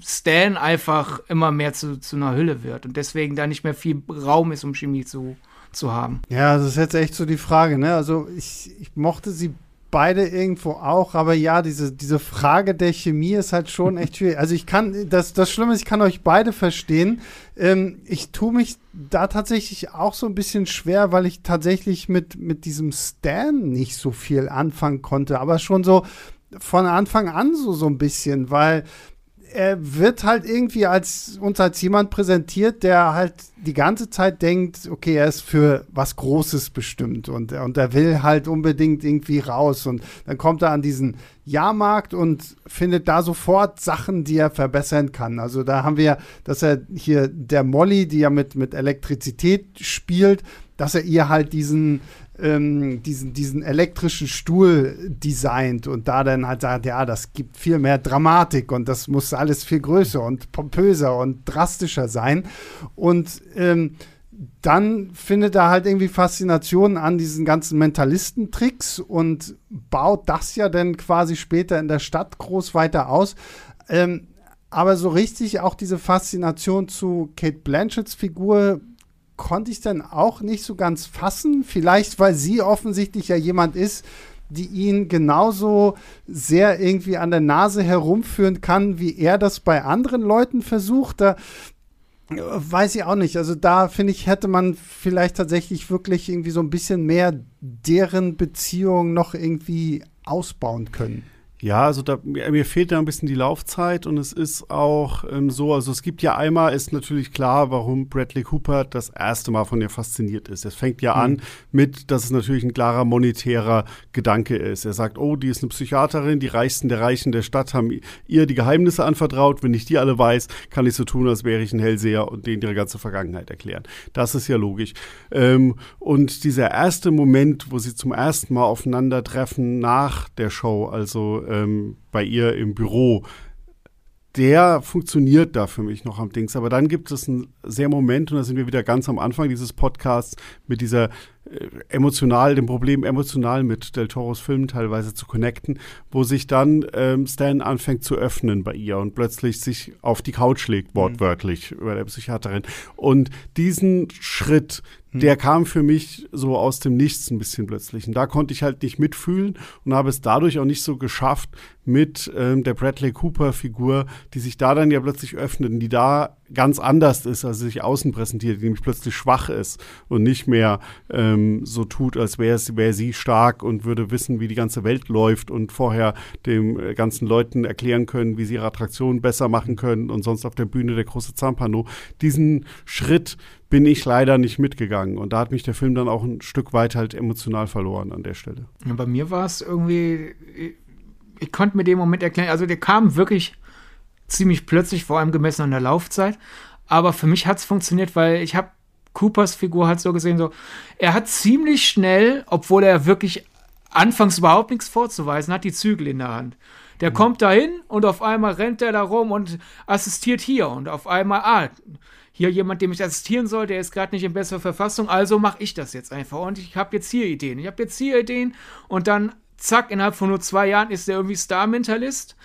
C: Stan einfach immer mehr zu, zu einer Hülle wird und deswegen da nicht mehr viel Raum ist, um Chemie zu, zu haben.
A: Ja, das ist jetzt echt so die Frage, ne? Also ich, ich mochte sie beide irgendwo auch, aber ja, diese, diese Frage der Chemie ist halt schon [LAUGHS] echt schwierig. Also ich kann, das, das Schlimme ist, ich kann euch beide verstehen. Ähm, ich tue mich da tatsächlich auch so ein bisschen schwer, weil ich tatsächlich mit, mit diesem Stan nicht so viel anfangen konnte, aber schon so von Anfang an so, so ein bisschen, weil er wird halt irgendwie als uns als jemand präsentiert, der halt die ganze Zeit denkt, okay, er ist für was Großes bestimmt und, und er will halt unbedingt irgendwie raus. Und dann kommt er an diesen Jahrmarkt und findet da sofort Sachen, die er verbessern kann. Also da haben wir, dass er hier der Molly, die ja mit, mit Elektrizität spielt, dass er ihr halt diesen ähm, diesen, diesen elektrischen Stuhl designt und da dann halt sagt, ja, das gibt viel mehr Dramatik und das muss alles viel größer und pompöser und drastischer sein. Und ähm, dann findet er halt irgendwie Faszination an diesen ganzen Mentalistentricks und baut das ja dann quasi später in der Stadt groß weiter aus. Ähm, aber so richtig auch diese Faszination zu Kate Blanchetts Figur konnte ich dann auch nicht so ganz fassen. Vielleicht, weil sie offensichtlich ja jemand ist, die ihn genauso sehr irgendwie an der Nase herumführen kann, wie er das bei anderen Leuten versucht. Da äh, weiß ich auch nicht. Also da finde ich, hätte man vielleicht tatsächlich wirklich irgendwie so ein bisschen mehr deren Beziehung noch irgendwie ausbauen können.
B: Ja, also da, mir fehlt da ein bisschen die Laufzeit und es ist auch ähm, so, also es gibt ja einmal, ist natürlich klar, warum Bradley Cooper das erste Mal von ihr fasziniert ist. Es fängt ja mhm. an mit, dass es natürlich ein klarer monetärer Gedanke ist. Er sagt, oh, die ist eine Psychiaterin, die Reichsten der Reichen der Stadt haben ihr die Geheimnisse anvertraut. Wenn ich die alle weiß, kann ich so tun, als wäre ich ein Hellseher und denen ihre ganze Vergangenheit erklären. Das ist ja logisch. Ähm, und dieser erste Moment, wo sie zum ersten Mal aufeinandertreffen nach der Show, also ähm, bei ihr im Büro, der funktioniert da für mich noch am Dings. Aber dann gibt es einen sehr Moment, und da sind wir wieder ganz am Anfang dieses Podcasts, mit dieser emotional, dem Problem emotional mit Del Toros Filmen teilweise zu connecten, wo sich dann ähm, Stan anfängt zu öffnen bei ihr und plötzlich sich auf die Couch legt, mhm. wortwörtlich, mhm. über der Psychiaterin. Und diesen Schritt, hm. der kam für mich so aus dem Nichts ein bisschen plötzlich. Und da konnte ich halt nicht mitfühlen und habe es dadurch auch nicht so geschafft mit ähm, der Bradley Cooper-Figur, die sich da dann ja plötzlich öffnet und die da ganz anders ist, als sie sich außen präsentiert, die nämlich plötzlich schwach ist und nicht mehr ähm, so tut, als wäre wär sie stark und würde wissen, wie die ganze Welt läuft und vorher den äh, ganzen Leuten erklären können, wie sie ihre Attraktionen besser machen können und sonst auf der Bühne der große Zampano. Diesen Schritt bin ich leider nicht mitgegangen. Und da hat mich der Film dann auch ein Stück weit halt emotional verloren an der Stelle.
C: Ja, bei mir war es irgendwie, ich, ich konnte mir den Moment erklären, also der kam wirklich ziemlich plötzlich, vor allem gemessen an der Laufzeit. Aber für mich hat es funktioniert, weil ich habe Coopers Figur halt so gesehen, so, er hat ziemlich schnell, obwohl er wirklich anfangs überhaupt nichts vorzuweisen hat, die Zügel in der Hand. Der mhm. kommt dahin und auf einmal rennt er da rum und assistiert hier und auf einmal, ah, hier jemand, dem ich assistieren soll, der ist gerade nicht in besserer Verfassung, also mache ich das jetzt einfach und ich habe jetzt hier Ideen, ich habe jetzt hier Ideen und dann zack, innerhalb von nur zwei Jahren ist er irgendwie Star-Mentalist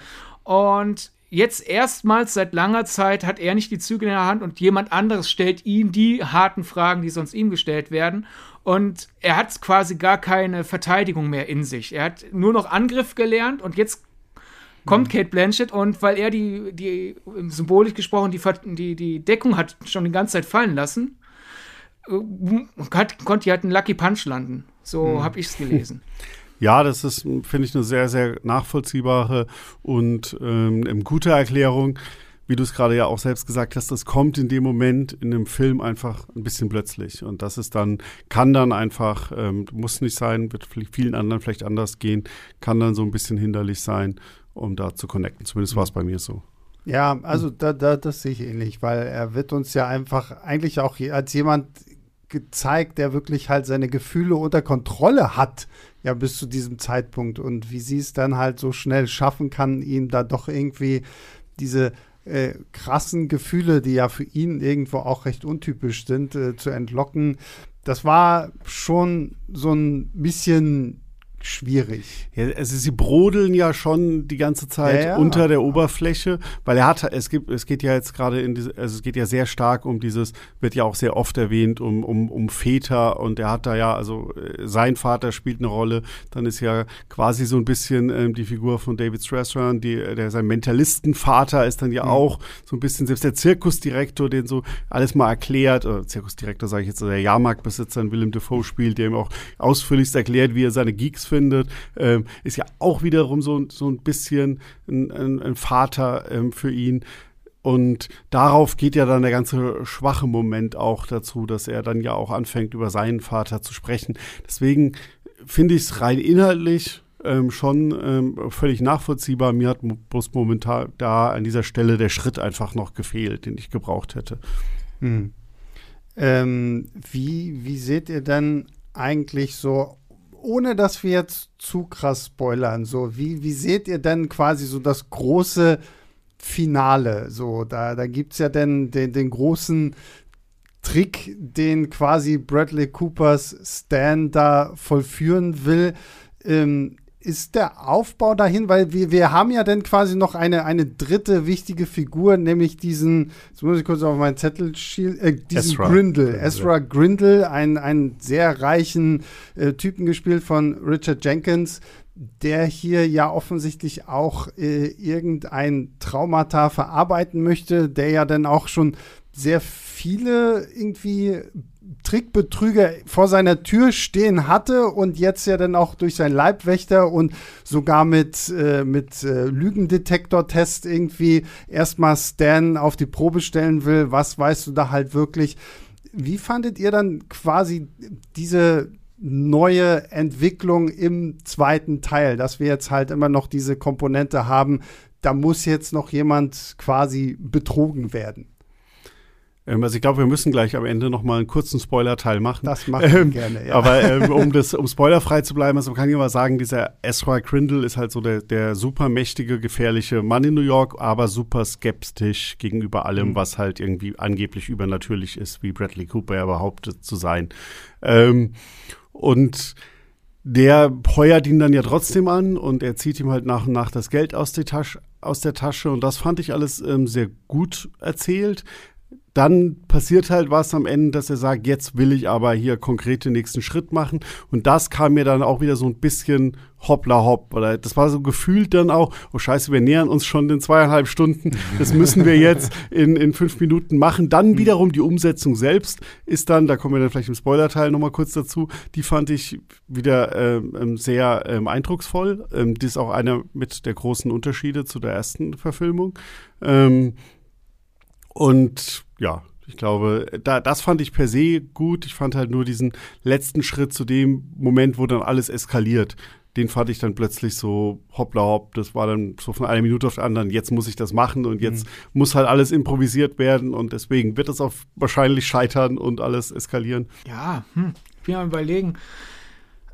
C: und jetzt erstmals seit langer Zeit hat er nicht die Züge in der Hand und jemand anderes stellt ihm die harten Fragen, die sonst ihm gestellt werden. Und er hat quasi gar keine Verteidigung mehr in sich. Er hat nur noch Angriff gelernt und jetzt kommt mhm. Kate Blanchett und weil er die, die symbolisch gesprochen, die, die, die Deckung hat schon die ganze Zeit fallen lassen, äh, hat, konnte hier halt einen Lucky Punch landen. So mhm. habe ich es gelesen. [LAUGHS]
B: Ja, das ist, finde ich, eine sehr, sehr nachvollziehbare und ähm, gute Erklärung. Wie du es gerade ja auch selbst gesagt hast, das kommt in dem Moment in dem Film einfach ein bisschen plötzlich. Und das ist dann, kann dann einfach, ähm, muss nicht sein, wird vielen anderen vielleicht anders gehen, kann dann so ein bisschen hinderlich sein, um da zu connecten. Zumindest war es bei mir so.
A: Ja, also da, da, das sehe ich ähnlich, weil er wird uns ja einfach eigentlich auch als jemand gezeigt, der wirklich halt seine Gefühle unter Kontrolle hat, ja, bis zu diesem Zeitpunkt. Und wie sie es dann halt so schnell schaffen kann, ihm da doch irgendwie diese äh, krassen Gefühle, die ja für ihn irgendwo auch recht untypisch sind, äh, zu entlocken. Das war schon so ein bisschen schwierig.
B: Ja, also sie brodeln ja schon die ganze Zeit ja, ja. unter der Oberfläche, weil er hat, es gibt, es geht ja jetzt gerade in diese, also es geht ja sehr stark um dieses, wird ja auch sehr oft erwähnt, um, um, um Väter und er hat da ja, also äh, sein Vater spielt eine Rolle, dann ist ja quasi so ein bisschen ähm, die Figur von David Strathern, die, der sein Mentalistenvater ist dann ja mhm. auch so ein bisschen, selbst der Zirkusdirektor, den so alles mal erklärt, oder Zirkusdirektor sage ich jetzt, der Jahrmarktbesitzer, Willem Dafoe spielt, der ihm auch ausführlichst erklärt, wie er seine Geeks findet, ähm, ist ja auch wiederum so, so ein bisschen ein, ein, ein Vater ähm, für ihn. Und darauf geht ja dann der ganze schwache Moment auch dazu, dass er dann ja auch anfängt, über seinen Vater zu sprechen. Deswegen finde ich es rein inhaltlich ähm, schon ähm, völlig nachvollziehbar. Mir hat bloß momentan da an dieser Stelle der Schritt einfach noch gefehlt, den ich gebraucht hätte. Hm.
A: Ähm, wie, wie seht ihr denn eigentlich so ohne dass wir jetzt zu krass spoilern, so, wie, wie seht ihr denn quasi so das große Finale? So, da, da gibt es ja denn den, den großen Trick, den quasi Bradley Coopers Stan da vollführen will. Ähm, ist der Aufbau dahin, weil wir, wir haben ja dann quasi noch eine, eine dritte wichtige Figur, nämlich diesen, jetzt muss ich kurz auf meinen Zettel schielen, äh, diesen Ezra. Grindel, Ezra Grindel, einen, einen sehr reichen äh, Typen gespielt von Richard Jenkins, der hier ja offensichtlich auch äh, irgendein Traumata verarbeiten möchte, der ja dann auch schon sehr viele irgendwie Trickbetrüger vor seiner Tür stehen hatte und jetzt ja dann auch durch seinen Leibwächter und sogar mit, äh, mit äh, Lügendetektor-Test irgendwie erstmal Stan auf die Probe stellen will. Was weißt du da halt wirklich? Wie fandet ihr dann quasi diese neue Entwicklung im zweiten Teil, dass wir jetzt halt immer noch diese Komponente haben, da muss jetzt noch jemand quasi betrogen werden?
B: Ähm, also ich glaube, wir müssen gleich am Ende noch mal einen kurzen Spoiler-Teil machen.
A: Das machen wir ähm, gerne,
B: ja. Aber ähm, [LAUGHS] um, das, um spoilerfrei zu bleiben, also man kann ja mal sagen, dieser Ezra Grindel ist halt so der, der super mächtige, gefährliche Mann in New York, aber super skeptisch gegenüber allem, mhm. was halt irgendwie angeblich übernatürlich ist, wie Bradley Cooper ja behauptet zu sein. Ähm, und der heuert ihn dann ja trotzdem an und er zieht ihm halt nach und nach das Geld aus der Tasche, aus der Tasche. Und das fand ich alles ähm, sehr gut erzählt dann passiert halt was am Ende, dass er sagt, jetzt will ich aber hier konkret den nächsten Schritt machen. Und das kam mir dann auch wieder so ein bisschen hoppla hopp. Oder das war so gefühlt dann auch, oh scheiße, wir nähern uns schon den zweieinhalb Stunden. Das müssen wir jetzt in, in fünf Minuten machen. Dann mhm. wiederum die Umsetzung selbst ist dann, da kommen wir dann vielleicht im Spoilerteil nochmal kurz dazu, die fand ich wieder ähm, ähm, sehr ähm, eindrucksvoll. Ähm, das ist auch einer mit der großen Unterschiede zu der ersten Verfilmung. Ähm, und ja, ich glaube, da, das fand ich per se gut. Ich fand halt nur diesen letzten Schritt zu dem Moment, wo dann alles eskaliert. Den fand ich dann plötzlich so hoppla hopp. Das war dann so von einer Minute auf die andere. Jetzt muss ich das machen und jetzt mhm. muss halt alles improvisiert werden und deswegen wird es auch wahrscheinlich scheitern und alles eskalieren.
C: Ja, hm. ich bin am überlegen,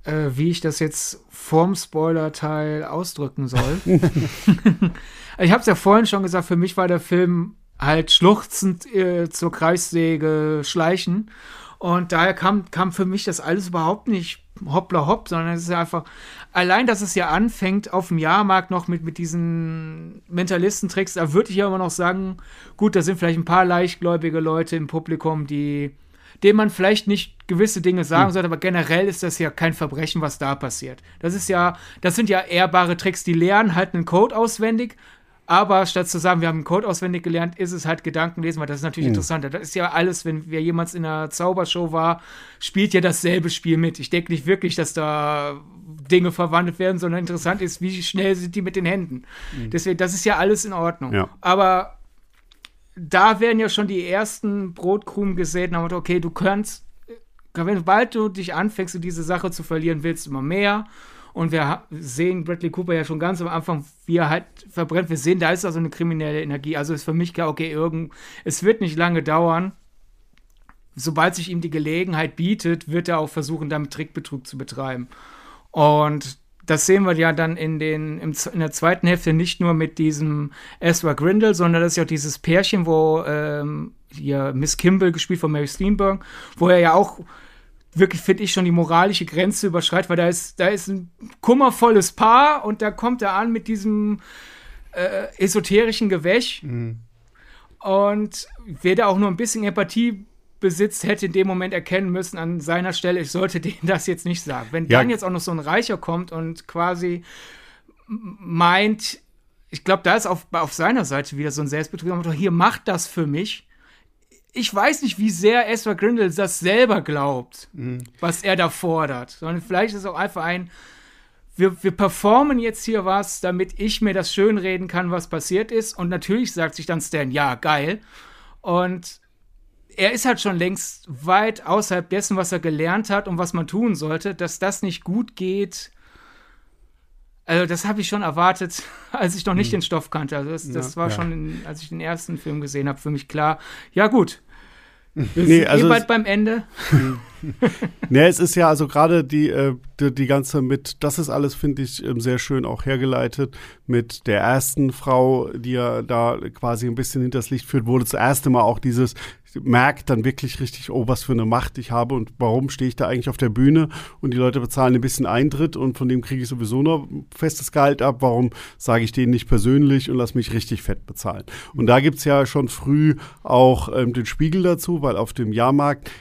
C: äh, wie ich das jetzt vorm Spoiler-Teil ausdrücken soll. [LAUGHS] [LAUGHS] ich habe es ja vorhin schon gesagt, für mich war der Film halt schluchzend äh, zur Kreissäge schleichen. Und daher kam, kam für mich das alles überhaupt nicht hoppla hopp, sondern es ist ja einfach, allein, dass es ja anfängt auf dem Jahrmarkt noch mit, mit diesen Mentalistentricks, da würde ich ja immer noch sagen, gut, da sind vielleicht ein paar leichtgläubige Leute im Publikum, die, denen man vielleicht nicht gewisse Dinge sagen mhm. sollte, aber generell ist das ja kein Verbrechen, was da passiert. Das ist ja, das sind ja ehrbare Tricks, die lernen halt einen Code auswendig, aber statt zu sagen, wir haben einen Code auswendig gelernt, ist es halt Gedankenlesen, weil das ist natürlich mhm. interessanter. Das ist ja alles, wenn wer jemals in einer Zaubershow war, spielt ja dasselbe Spiel mit. Ich denke nicht wirklich, dass da Dinge verwandelt werden, sondern interessant ist, wie schnell sind die mit den Händen. Mhm. Deswegen, das ist ja alles in Ordnung. Ja. Aber da werden ja schon die ersten Brotkrumen gesät und okay, du kannst, wenn bald du dich anfängst, diese Sache zu verlieren, willst du immer mehr und wir sehen Bradley Cooper ja schon ganz am Anfang, wie er halt verbrennt. Wir sehen, da ist also eine kriminelle Energie. Also ist für mich klar, okay, irgend, es wird nicht lange dauern. Sobald sich ihm die Gelegenheit bietet, wird er auch versuchen, damit Trickbetrug zu betreiben. Und das sehen wir ja dann in, den, in der zweiten Hälfte nicht nur mit diesem Ezra Grindel, sondern das ist ja auch dieses Pärchen, wo ähm, hier Miss Kimball gespielt von Mary Steenburgen, wo er ja auch wirklich, finde ich, schon die moralische Grenze überschreitet, weil da ist, da ist ein kummervolles Paar und da kommt er an mit diesem äh, esoterischen Gewäsch. Mhm. Und wer da auch nur ein bisschen Empathie besitzt, hätte in dem Moment erkennen müssen an seiner Stelle, ich sollte [LAUGHS] denen das jetzt nicht sagen. Wenn ja. dann jetzt auch noch so ein Reicher kommt und quasi meint, ich glaube, da ist auf, auf seiner Seite wieder so ein Selbstbetrug, hier macht das für mich ich weiß nicht, wie sehr Ezra Grindel das selber glaubt, mhm. was er da fordert. Sondern vielleicht ist es auch einfach ein, wir, wir performen jetzt hier was, damit ich mir das schönreden kann, was passiert ist. Und natürlich sagt sich dann Stan, ja, geil. Und er ist halt schon längst weit außerhalb dessen, was er gelernt hat und was man tun sollte, dass das nicht gut geht. Also, das habe ich schon erwartet, [LAUGHS] als ich noch nicht mhm. den Stoff kannte. Also, das, das ja, war ja. schon, in, als ich den ersten Film gesehen habe, für mich klar. Ja, gut, wir nee, sind also eh bald beim Ende. [LAUGHS]
B: ne, es ist ja also gerade die, äh, die, die, ganze mit, das ist alles, finde ich, ähm, sehr schön auch hergeleitet mit der ersten Frau, die ja da quasi ein bisschen hinters Licht führt, wurde das erste Mal auch dieses, merkt dann wirklich richtig, oh, was für eine Macht ich habe und warum stehe ich da eigentlich auf der Bühne und die Leute bezahlen ein bisschen Eintritt und von dem kriege ich sowieso nur festes Gehalt ab. Warum sage ich denen nicht persönlich und lass mich richtig fett bezahlen? Und da gibt es ja schon früh auch ähm, den Spiegel dazu, weil auf dem Jahrmarkt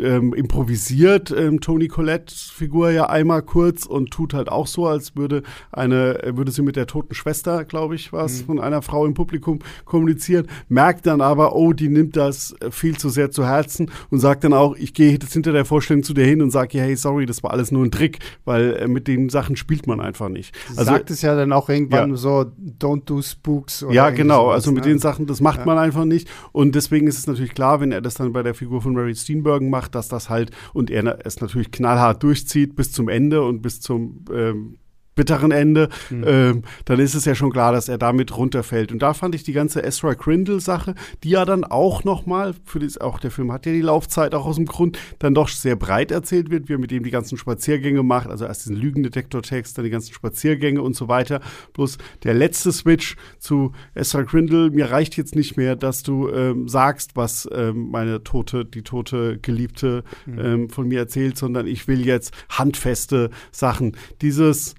B: ähm, improvisiert ähm, Toni Collettes Figur ja einmal kurz und tut halt auch so, als würde eine, würde sie mit der toten Schwester, glaube ich, was mhm. von einer Frau im Publikum kommunizieren, merkt dann aber, oh, die nimmt das viel zu sehr zu Herzen und sagt dann auch, ich gehe jetzt hinter der Vorstellung zu dir hin und sage, hey, sorry, das war alles nur ein Trick, weil äh, mit den Sachen spielt man einfach nicht.
A: Also, sagt es ja dann auch irgendwann ja. so, don't do spooks.
B: Oder ja, genau, also mit ne? den Sachen, das macht ja. man einfach nicht und deswegen ist es natürlich klar, wenn er das dann bei der Figur von Mary Steenburgen macht, dass das halt und er es natürlich knallhart durchzieht bis zum Ende und bis zum ähm, bitteren Ende, mhm. ähm, dann ist es ja schon klar, dass er damit runterfällt. Und da fand ich die ganze Ezra Grindel-Sache, die ja dann auch nochmal, auch der Film hat ja die Laufzeit auch aus dem Grund, dann doch sehr breit erzählt wird, wie er mit ihm die ganzen Spaziergänge macht, also erst diesen Lügendetektor-Text, dann die ganzen Spaziergänge und so weiter. Bloß der letzte Switch zu Ezra Grindel, mir reicht jetzt nicht mehr, dass du ähm, sagst, was ähm, meine tote, die tote Geliebte mhm. ähm, von mir erzählt, sondern ich will jetzt handfeste Sachen. Dieses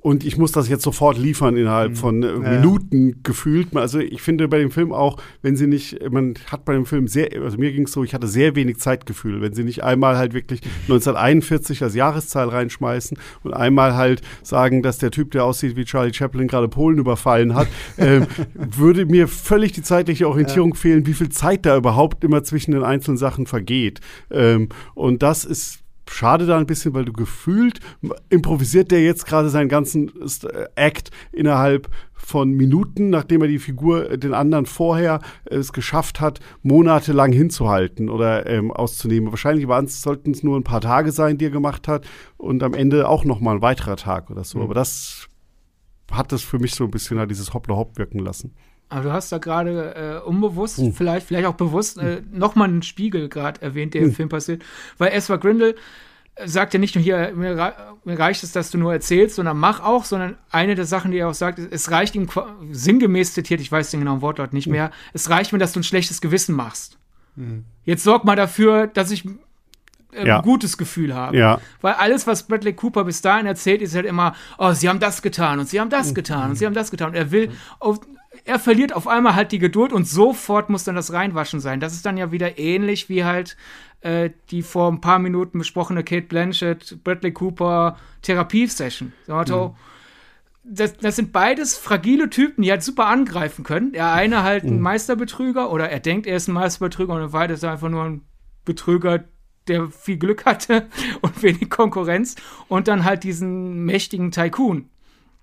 B: und ich muss das jetzt sofort liefern innerhalb mhm. von äh, Minuten ja. gefühlt. Also ich finde bei dem Film auch, wenn sie nicht, man hat bei dem Film sehr, also mir ging es so, ich hatte sehr wenig Zeitgefühl, wenn sie nicht einmal halt wirklich [LAUGHS] 1941 als Jahreszahl reinschmeißen und einmal halt sagen, dass der Typ, der aussieht wie Charlie Chaplin, gerade Polen überfallen hat, [LAUGHS] äh, würde mir völlig die zeitliche Orientierung ja. fehlen, wie viel Zeit da überhaupt immer zwischen den einzelnen Sachen vergeht. Ähm, und das ist schade da ein bisschen, weil du gefühlt improvisiert der jetzt gerade seinen ganzen äh, Act innerhalb von Minuten, nachdem er die Figur äh, den anderen vorher äh, es geschafft hat, monatelang hinzuhalten oder ähm, auszunehmen. Wahrscheinlich sollten es nur ein paar Tage sein, die er gemacht hat und am Ende auch noch mal ein weiterer Tag oder so. Mhm. Aber das hat das für mich so ein bisschen halt dieses Hoppla-Hopp wirken lassen.
C: Aber du hast da gerade äh, unbewusst, hm. vielleicht, vielleicht auch bewusst, äh, nochmal einen Spiegel gerade erwähnt, der hm. im Film passiert. Weil Ezra Grindel sagt ja nicht nur hier, mir, reicht es, dass du nur erzählst, sondern mach auch, sondern eine der Sachen, die er auch sagt, es reicht ihm sinngemäß zitiert, ich weiß den genauen Wortlaut nicht hm. mehr, es reicht mir, dass du ein schlechtes Gewissen machst. Mhm. Jetzt sorg mal dafür, dass ich ein ja. gutes Gefühl habe.
B: Ja.
C: Weil alles, was Bradley Cooper bis dahin erzählt, ist halt immer, oh, sie haben das getan und sie haben das getan und sie haben das getan. Und er will, auf, er verliert auf einmal halt die Geduld und sofort muss dann das Reinwaschen sein. Das ist dann ja wieder ähnlich wie halt äh, die vor ein paar Minuten besprochene Kate Blanchett, Bradley Cooper Therapiesession. So, mhm. das, das, sind beides fragile Typen, die halt super angreifen können. Der eine halt ein mhm. Meisterbetrüger oder er denkt, er ist ein Meisterbetrüger und der zweite ist einfach nur ein Betrüger, der viel Glück hatte [LAUGHS] und wenig Konkurrenz und dann halt diesen mächtigen Tycoon.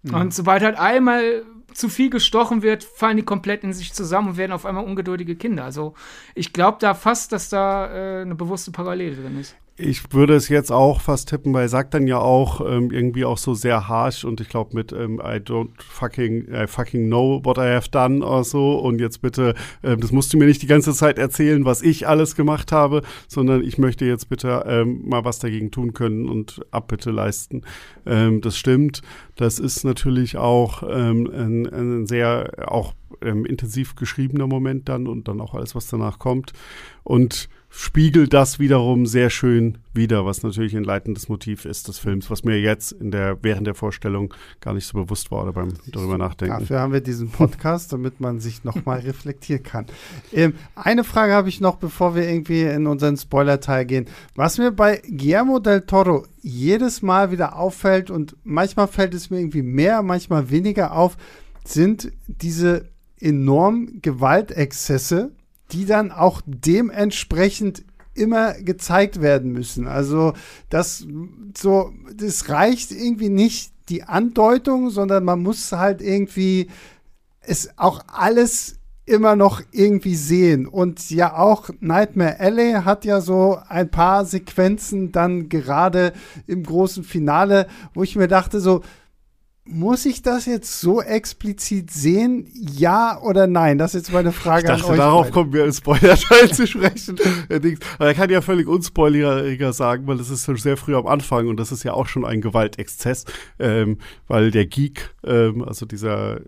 C: Mhm. Und sobald halt einmal zu viel gestochen wird, fallen die komplett in sich zusammen und werden auf einmal ungeduldige Kinder. Also ich glaube da fast, dass da äh, eine bewusste Parallele drin ist.
B: Ich würde es jetzt auch fast tippen, weil er sagt dann ja auch ähm, irgendwie auch so sehr harsh und ich glaube mit ähm, I don't fucking, I fucking know what I have done oder so und jetzt bitte, ähm, das musst du mir nicht die ganze Zeit erzählen, was ich alles gemacht habe, sondern ich möchte jetzt bitte ähm, mal was dagegen tun können und Abbitte leisten. Ähm, das stimmt. Das ist natürlich auch ähm, ein, ein sehr auch ähm, intensiv geschriebener Moment dann und dann auch alles, was danach kommt. Und spiegelt das wiederum sehr schön wider, was natürlich ein leitendes Motiv ist des Films, was mir jetzt in der, während der Vorstellung gar nicht so bewusst war oder beim darüber nachdenken.
A: Dafür haben wir diesen Podcast, damit man sich nochmal reflektieren kann. Ähm, eine Frage habe ich noch, bevor wir irgendwie in unseren Spoiler-Teil gehen. Was mir bei Guillermo del Toro jedes Mal wieder auffällt und manchmal fällt es mir irgendwie mehr, manchmal weniger auf, sind diese enormen Gewaltexzesse, die dann auch dementsprechend immer gezeigt werden müssen. Also das so, das reicht irgendwie nicht die Andeutung, sondern man muss halt irgendwie es auch alles immer noch irgendwie sehen. Und ja, auch Nightmare Alley hat ja so ein paar Sequenzen dann gerade im großen Finale, wo ich mir dachte, so, muss ich das jetzt so explizit sehen? Ja oder nein? Das ist jetzt meine Frage
B: ich dachte,
A: an euch.
B: Darauf
A: beide.
B: kommen wir im Spoiler-Teil [LAUGHS] zu sprechen. Aber er kann ja völlig unspoileriger sagen, weil das ist schon sehr früh am Anfang und das ist ja auch schon ein Gewaltexzess, ähm, weil der Geek, ähm, also dieser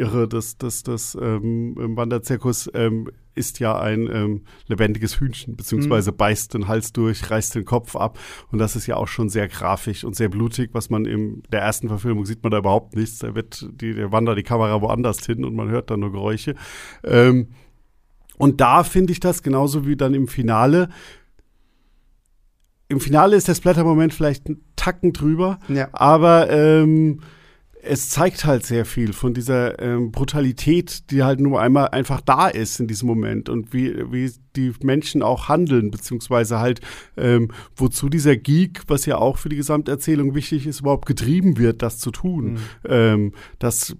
B: Irre des, des, des ähm, Wanderzirkus, ähm, ist ja ein ähm, lebendiges Hühnchen, beziehungsweise beißt den Hals durch, reißt den Kopf ab. Und das ist ja auch schon sehr grafisch und sehr blutig, was man in der ersten Verfilmung sieht man da überhaupt nichts. Da wird die, der wandert die Kamera woanders hin und man hört dann nur Geräusche. Ähm, und da finde ich das genauso wie dann im Finale. Im Finale ist der Splatter-Moment vielleicht ein Tacken drüber,
A: Ja.
B: aber ähm, es zeigt halt sehr viel von dieser ähm, Brutalität, die halt nur einmal einfach da ist in diesem Moment und wie, wie die Menschen auch handeln, beziehungsweise halt, ähm, wozu dieser Geek, was ja auch für die Gesamterzählung wichtig ist, überhaupt getrieben wird, das zu tun.
A: Mhm.
B: Ähm, das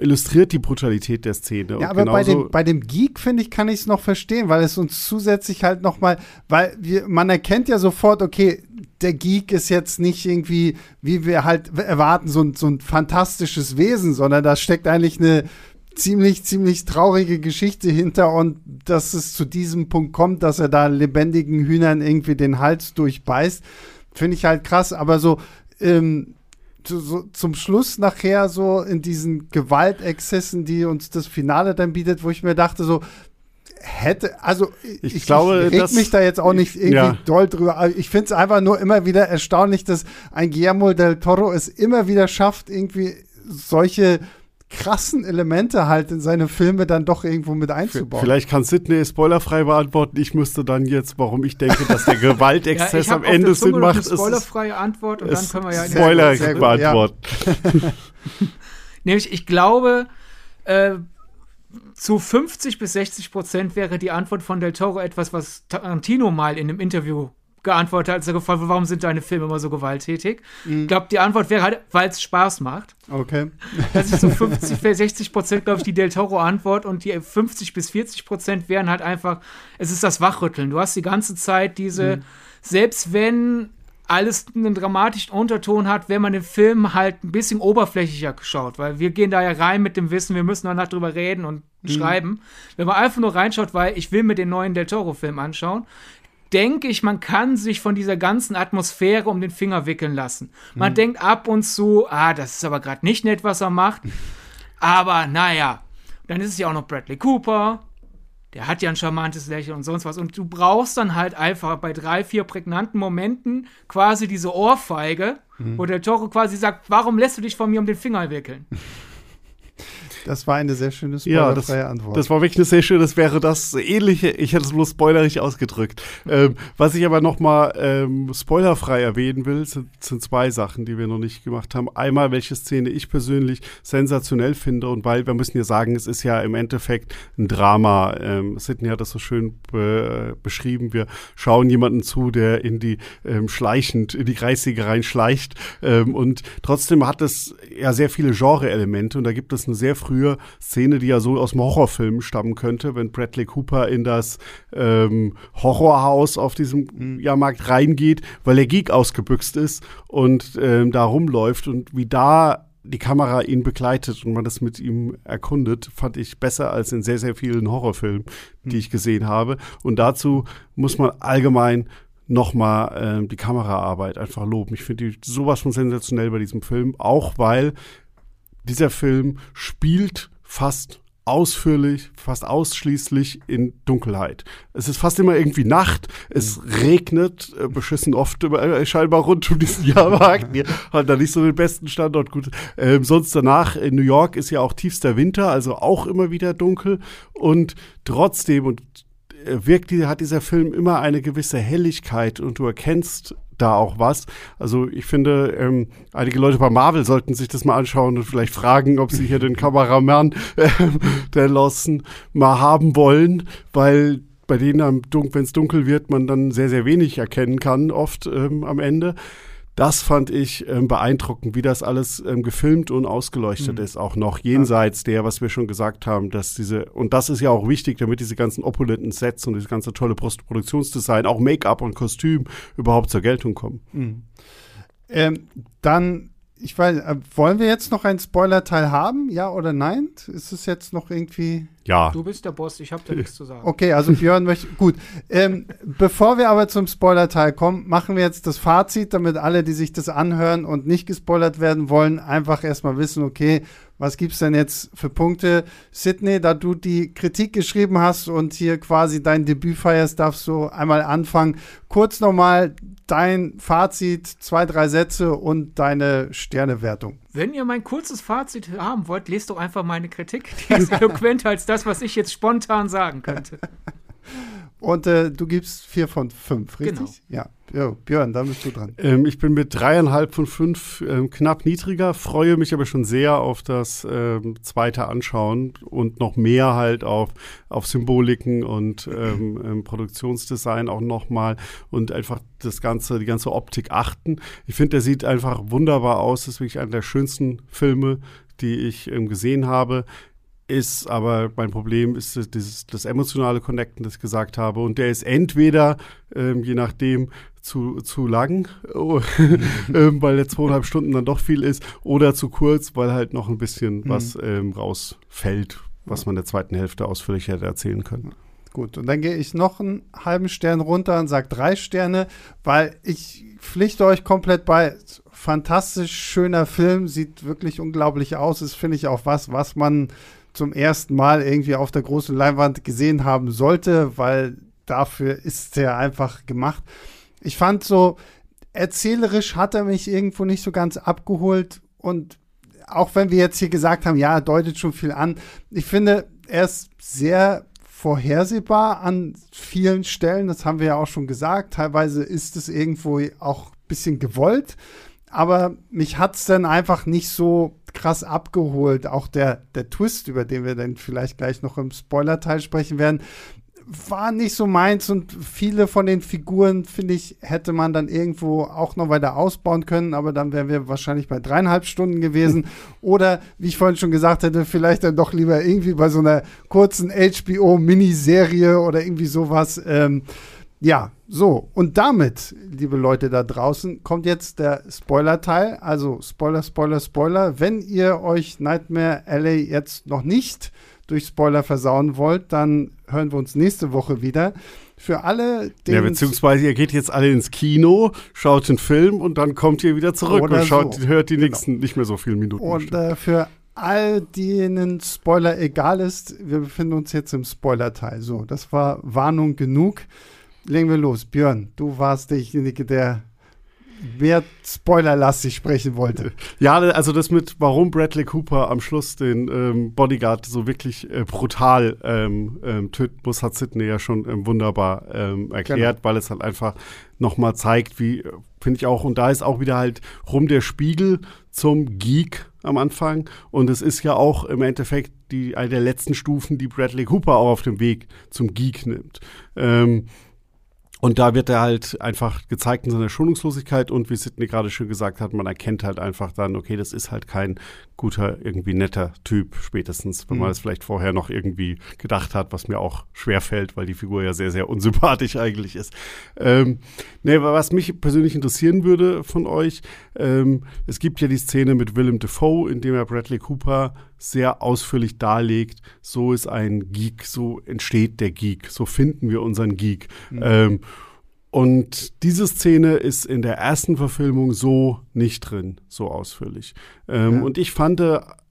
B: illustriert die Brutalität der Szene.
A: Ja, aber bei dem, bei dem Geek, finde ich, kann ich es noch verstehen, weil es uns zusätzlich halt noch mal, weil wir, man erkennt ja sofort, okay, der Geek ist jetzt nicht irgendwie, wie wir halt erwarten, so ein, so ein fantastisches Wesen, sondern da steckt eigentlich eine ziemlich, ziemlich traurige Geschichte hinter und dass es zu diesem Punkt kommt, dass er da lebendigen Hühnern irgendwie den Hals durchbeißt, finde ich halt krass, aber so, ähm, so, zum Schluss nachher so in diesen Gewaltexzessen, die uns das Finale dann bietet, wo ich mir dachte, so hätte, also
B: Ich glaube,
A: ich reg
B: das-
A: mich da jetzt auch nicht irgendwie
B: ja.
A: doll drüber. aber Ich finde es einfach nur immer wieder erstaunlich, dass ein Guillermo del Toro es immer wieder schafft, irgendwie solche krassen Elemente halt in seine Filme dann doch irgendwo mit einzubauen.
B: Vielleicht kann Sidney spoilerfrei beantworten. Ich müsste dann jetzt, warum ich denke, dass der [LAUGHS] Gewaltexzess
C: hab
B: am Ende Sinn macht.
C: Eine spoilerfreie Antwort und dann können wir ja in
B: Spoiler
A: Sehr gut,
B: beantworten. [LAUGHS] [LAUGHS]
C: Nämlich, ich glaube, äh, zu 50 bis 60 Prozent wäre die Antwort von Del Toro etwas, was Tarantino mal in einem Interview geantwortet hat, als er gefragt wurde, warum sind deine Filme immer so gewalttätig? Ich glaube, die Antwort wäre halt, weil es Spaß macht.
A: Okay.
C: Das ist so 50 bis 60 Prozent, glaube ich, die Del Toro-Antwort und die 50 bis 40 Prozent wären halt einfach, es ist das Wachrütteln. Du hast die ganze Zeit diese, selbst wenn alles einen dramatischen Unterton hat, wenn man den Film halt ein bisschen oberflächlicher schaut, weil wir gehen da ja rein mit dem Wissen, wir müssen danach drüber reden und schreiben. Wenn man einfach nur reinschaut, weil ich will mir den neuen Del Toro-Film anschauen, denke ich, man kann sich von dieser ganzen Atmosphäre um den Finger wickeln lassen. Man denkt ab und zu, ah, das ist aber gerade nicht nett, was er macht. [LAUGHS] Aber naja, dann ist es ja auch noch Bradley Cooper. Der hat ja ein charmantes Lächeln und sonst was. Und du brauchst dann halt einfach bei drei, vier prägnanten Momenten quasi diese Ohrfeige, wo der Toro quasi sagt, warum lässt du dich von mir um den Finger wickeln? [LAUGHS]
A: Das war eine sehr schöne
B: Ja, das,
A: spoilerfreie Antwort.
B: das war wirklich eine sehr schöne, das wäre das ähnliche, ich hätte es bloß spoilerig ausgedrückt. ähm, was ich aber noch mal ähm, spoilerfrei erwähnen will, sind, sind zwei Sachen, die wir noch nicht gemacht haben. Einmal, welche Szene ich persönlich sensationell finde und weil, wir müssen ja sagen, es ist ja im Endeffekt ein Drama. Ähm, Sidney hat das so schön be beschrieben. Wir schauen jemanden zu, der in die ähm, schleichend, in die Kreissäge reinschleicht ähm, und trotzdem hat es ja sehr viele Genre-Elemente und da gibt es eine sehr frühe Szene, die ja so aus dem Horrorfilm stammen könnte, wenn Bradley Cooper in das ähm, Horrorhaus auf diesem Jahrmarkt reingeht, weil der Geek ausgebüxt ist und ähm, da rumläuft und wie da die Kamera ihn begleitet und man das mit ihm erkundet, fand ich besser als in sehr, sehr vielen Horrorfilmen, die ich gesehen habe. Und dazu muss man allgemein nochmal ähm, die Kameraarbeit einfach loben. Ich finde die sowas von sensationell bei diesem Film, auch weil dieser Film spielt fast ausführlich, fast ausschließlich in Dunkelheit. Es ist fast immer irgendwie Nacht, es regnet, äh, beschissen oft äh, scheinbar rund um diesen [LAUGHS] Jahrmarkt. Die hat da nicht so den besten Standort. Gut, ähm, sonst danach in New York ist ja auch tiefster Winter, also auch immer wieder dunkel und trotzdem und äh, wirkt, hat dieser Film immer eine gewisse Helligkeit und du erkennst da auch was. Also ich finde, ähm, einige Leute bei Marvel sollten sich das mal anschauen und vielleicht fragen, ob sie hier den Kameramann ähm, der Lawson mal haben wollen, weil bei denen, wenn es dunkel wird, man dann sehr, sehr wenig erkennen kann, oft ähm, am Ende. Das fand ich ähm, beeindruckend, wie das alles ähm, gefilmt und ausgeleuchtet ist, auch noch jenseits der, was wir schon gesagt haben, dass diese, und das ist ja auch wichtig, damit diese ganzen opulenten Sets und dieses ganze tolle Postproduktionsdesign, auch Make-up und Kostüm überhaupt zur Geltung kommen.
A: Ähm, dann ich weiß, äh, wollen wir jetzt noch einen Spoiler-Teil haben? Ja oder nein? Ist es jetzt noch irgendwie.
B: Ja.
C: Du bist der Boss, ich habe da nichts zu sagen.
A: Okay, also Björn möchte. Gut. Ähm, bevor wir aber zum Spoiler-Teil kommen, machen wir jetzt das Fazit, damit alle, die sich das anhören und nicht gespoilert werden wollen, einfach erstmal wissen, okay, was gibt's denn jetzt für Punkte? Sydney, da du die Kritik geschrieben hast und hier quasi dein Debüt feierst, darfst du einmal anfangen. Kurz nochmal dein Fazit, zwei, drei Sätze und deine Sternewertung.
C: Wenn ihr mein kurzes Fazit haben wollt, lest doch einfach meine Kritik. Die ist eloquenter als das, was ich jetzt spontan sagen könnte. [LAUGHS]
A: Und äh, du gibst vier von fünf, richtig?
C: Genau.
A: Ja. ja. Björn, da bist du dran.
B: Ähm, ich bin mit dreieinhalb von fünf ähm, knapp niedriger, freue mich aber schon sehr auf das ähm, zweite Anschauen und noch mehr halt auf, auf Symboliken und ähm, ähm, Produktionsdesign auch nochmal und einfach das ganze, die ganze Optik achten. Ich finde, der sieht einfach wunderbar aus. Das ist wirklich einer der schönsten Filme, die ich ähm, gesehen habe ist aber mein Problem ist das, dieses, das emotionale Connecten, das ich gesagt habe. Und der ist entweder, ähm, je nachdem, zu, zu lang, [LAUGHS] oh, ähm, weil der zweieinhalb Stunden dann doch viel ist, oder zu kurz, weil halt noch ein bisschen mhm. was ähm, rausfällt, was man in der zweiten Hälfte ausführlich hätte erzählen können.
A: Gut, und dann gehe ich noch einen halben Stern runter und sage drei Sterne, weil ich pflichte euch komplett bei. Fantastisch schöner Film, sieht wirklich unglaublich aus. Ist, finde ich, auch was, was man zum ersten Mal irgendwie auf der großen Leinwand gesehen haben sollte, weil dafür ist er einfach gemacht. Ich fand so, erzählerisch hat er mich irgendwo nicht so ganz abgeholt und auch wenn wir jetzt hier gesagt haben, ja, er deutet schon viel an, ich finde, er ist sehr vorhersehbar an vielen Stellen, das haben wir ja auch schon gesagt. Teilweise ist es irgendwo auch ein bisschen gewollt, aber mich hat es dann einfach nicht so krass abgeholt. Auch der, der Twist, über den wir dann vielleicht gleich noch im Spoiler-Teil sprechen werden, war nicht so meins und viele von den Figuren, finde ich, hätte man dann irgendwo auch noch weiter ausbauen können, aber dann wären wir wahrscheinlich bei dreieinhalb Stunden gewesen. [LAUGHS] Oder, wie ich vorhin schon gesagt hätte, vielleicht dann doch lieber irgendwie bei so einer kurzen HBO-Miniserie oder irgendwie sowas. Ähm, ja, so. Und damit, liebe Leute da draußen, kommt jetzt der Spoiler-Teil. Also Spoiler, Spoiler, Spoiler. Wenn ihr euch Nightmare Alley jetzt noch nicht durch Spoiler versauen wollt, dann hören wir uns nächste Woche wieder. Für alle,
B: Ja, beziehungsweise ihr geht jetzt alle ins Kino, schaut den Film und dann kommt ihr wieder zurück und schaut, so. hört die genau. nächsten nicht mehr so viele Minuten.
A: Und äh, für all denen Spoiler egal ist, wir befinden uns jetzt im Spoiler-Teil. So, das war Warnung genug legen wir los. Björn, du warst derjenige, der mehr spoilerlastig sprechen wollte. [LAUGHS]
B: Ja, also das mit, warum Bradley Cooper am Schluss den ähm, Bodyguard so wirklich äh, brutal ähm, ähm, töten muss, hat Sidney ja schon ähm, wunderbar ähm, erklärt, genau. weil es halt einfach nochmal zeigt, wie, finde ich auch, und da ist auch wieder halt rum der Spiegel zum Geek am Anfang. Und es ist ja auch im Endeffekt die, eine der letzten Stufen, die Bradley Cooper auch auf dem Weg zum Geek nimmt. Ähm, und da wird er halt einfach gezeigt in seiner Schonungslosigkeit und wie Sidney gerade schon gesagt hat, man erkennt halt einfach dann, okay, das ist halt kein guter, irgendwie netter Typ, spätestens, wenn mhm. man es vielleicht vorher noch irgendwie gedacht hat, was mir auch schwer fällt, weil die Figur ja sehr, sehr unsympathisch eigentlich ist. Ähm, ne, was mich persönlich interessieren würde von euch, ähm, es gibt ja die Szene mit Willem Dafoe, in dem er Bradley Cooper sehr ausführlich darlegt, so ist ein Geek, so entsteht der Geek, so finden wir unseren Geek. Mhm. Ähm, und diese Szene ist in der ersten Verfilmung so nicht drin, so ausführlich. Ähm, ja. Und ich fand,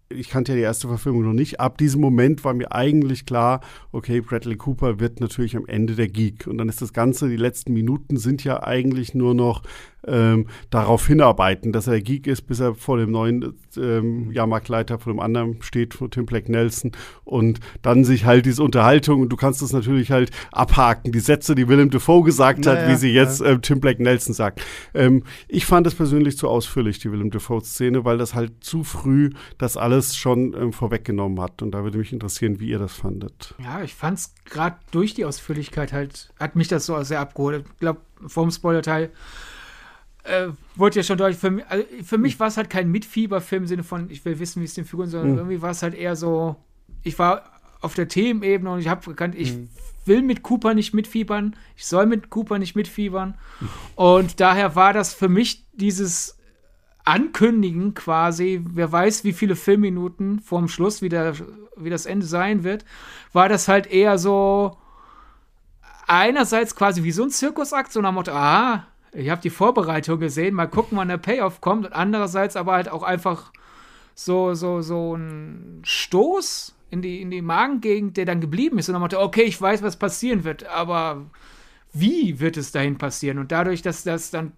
B: ich kannte ja die erste Verfilmung noch nicht. Ab diesem Moment war mir eigentlich klar, okay, Bradley Cooper wird natürlich am Ende der Geek. Und dann ist das Ganze, die letzten Minuten sind ja eigentlich nur noch ähm, darauf hinarbeiten, dass er Geek ist, bis er vor dem neuen ähm, Jahrmarktleiter, vor dem anderen steht, vor Tim Black Nelson und dann sich halt diese Unterhaltung und du kannst das natürlich halt abhaken, die Sätze, die Willem Dafoe gesagt naja, hat, wie sie jetzt ja. äh, Tim Black Nelson sagt. Ähm, ich fand es persönlich zu ausführlich, die Willem Dafoe-Szene, weil das halt zu früh das alles schon ähm, vorweggenommen hat und da würde mich interessieren, wie ihr das fandet.
C: Ja, ich fand es gerade durch die Ausführlichkeit halt, hat mich das so sehr abgeholt. Ich glaube, vorm Spoiler-Teil äh, wurde ja schon deutlich, für, also für mich war es halt kein Mitfieberfilm im Sinne von, ich will wissen, wie es den Figuren, sondern mhm. irgendwie war es halt eher so, ich war auf der Themenebene und ich habe gekannt, ich mhm. will mit Cooper nicht mitfiebern, ich soll mit Cooper nicht mitfiebern. Und daher war das für mich dieses ankündigen quasi, wer weiß, wie viele Filmminuten vorm Schluss, wie, der, wie das Ende sein wird, war das halt eher so einerseits quasi wie so ein Zirkusakt, so nach Motto, ah, ich habe die Vorbereitung gesehen, mal gucken, wann der Payoff kommt und andererseits aber halt auch einfach so, so, so ein Stoß in die, in die Magengegend, der dann geblieben ist und dann Motto, okay, ich weiß, was passieren wird, aber wie wird es dahin passieren? Und dadurch, dass das dann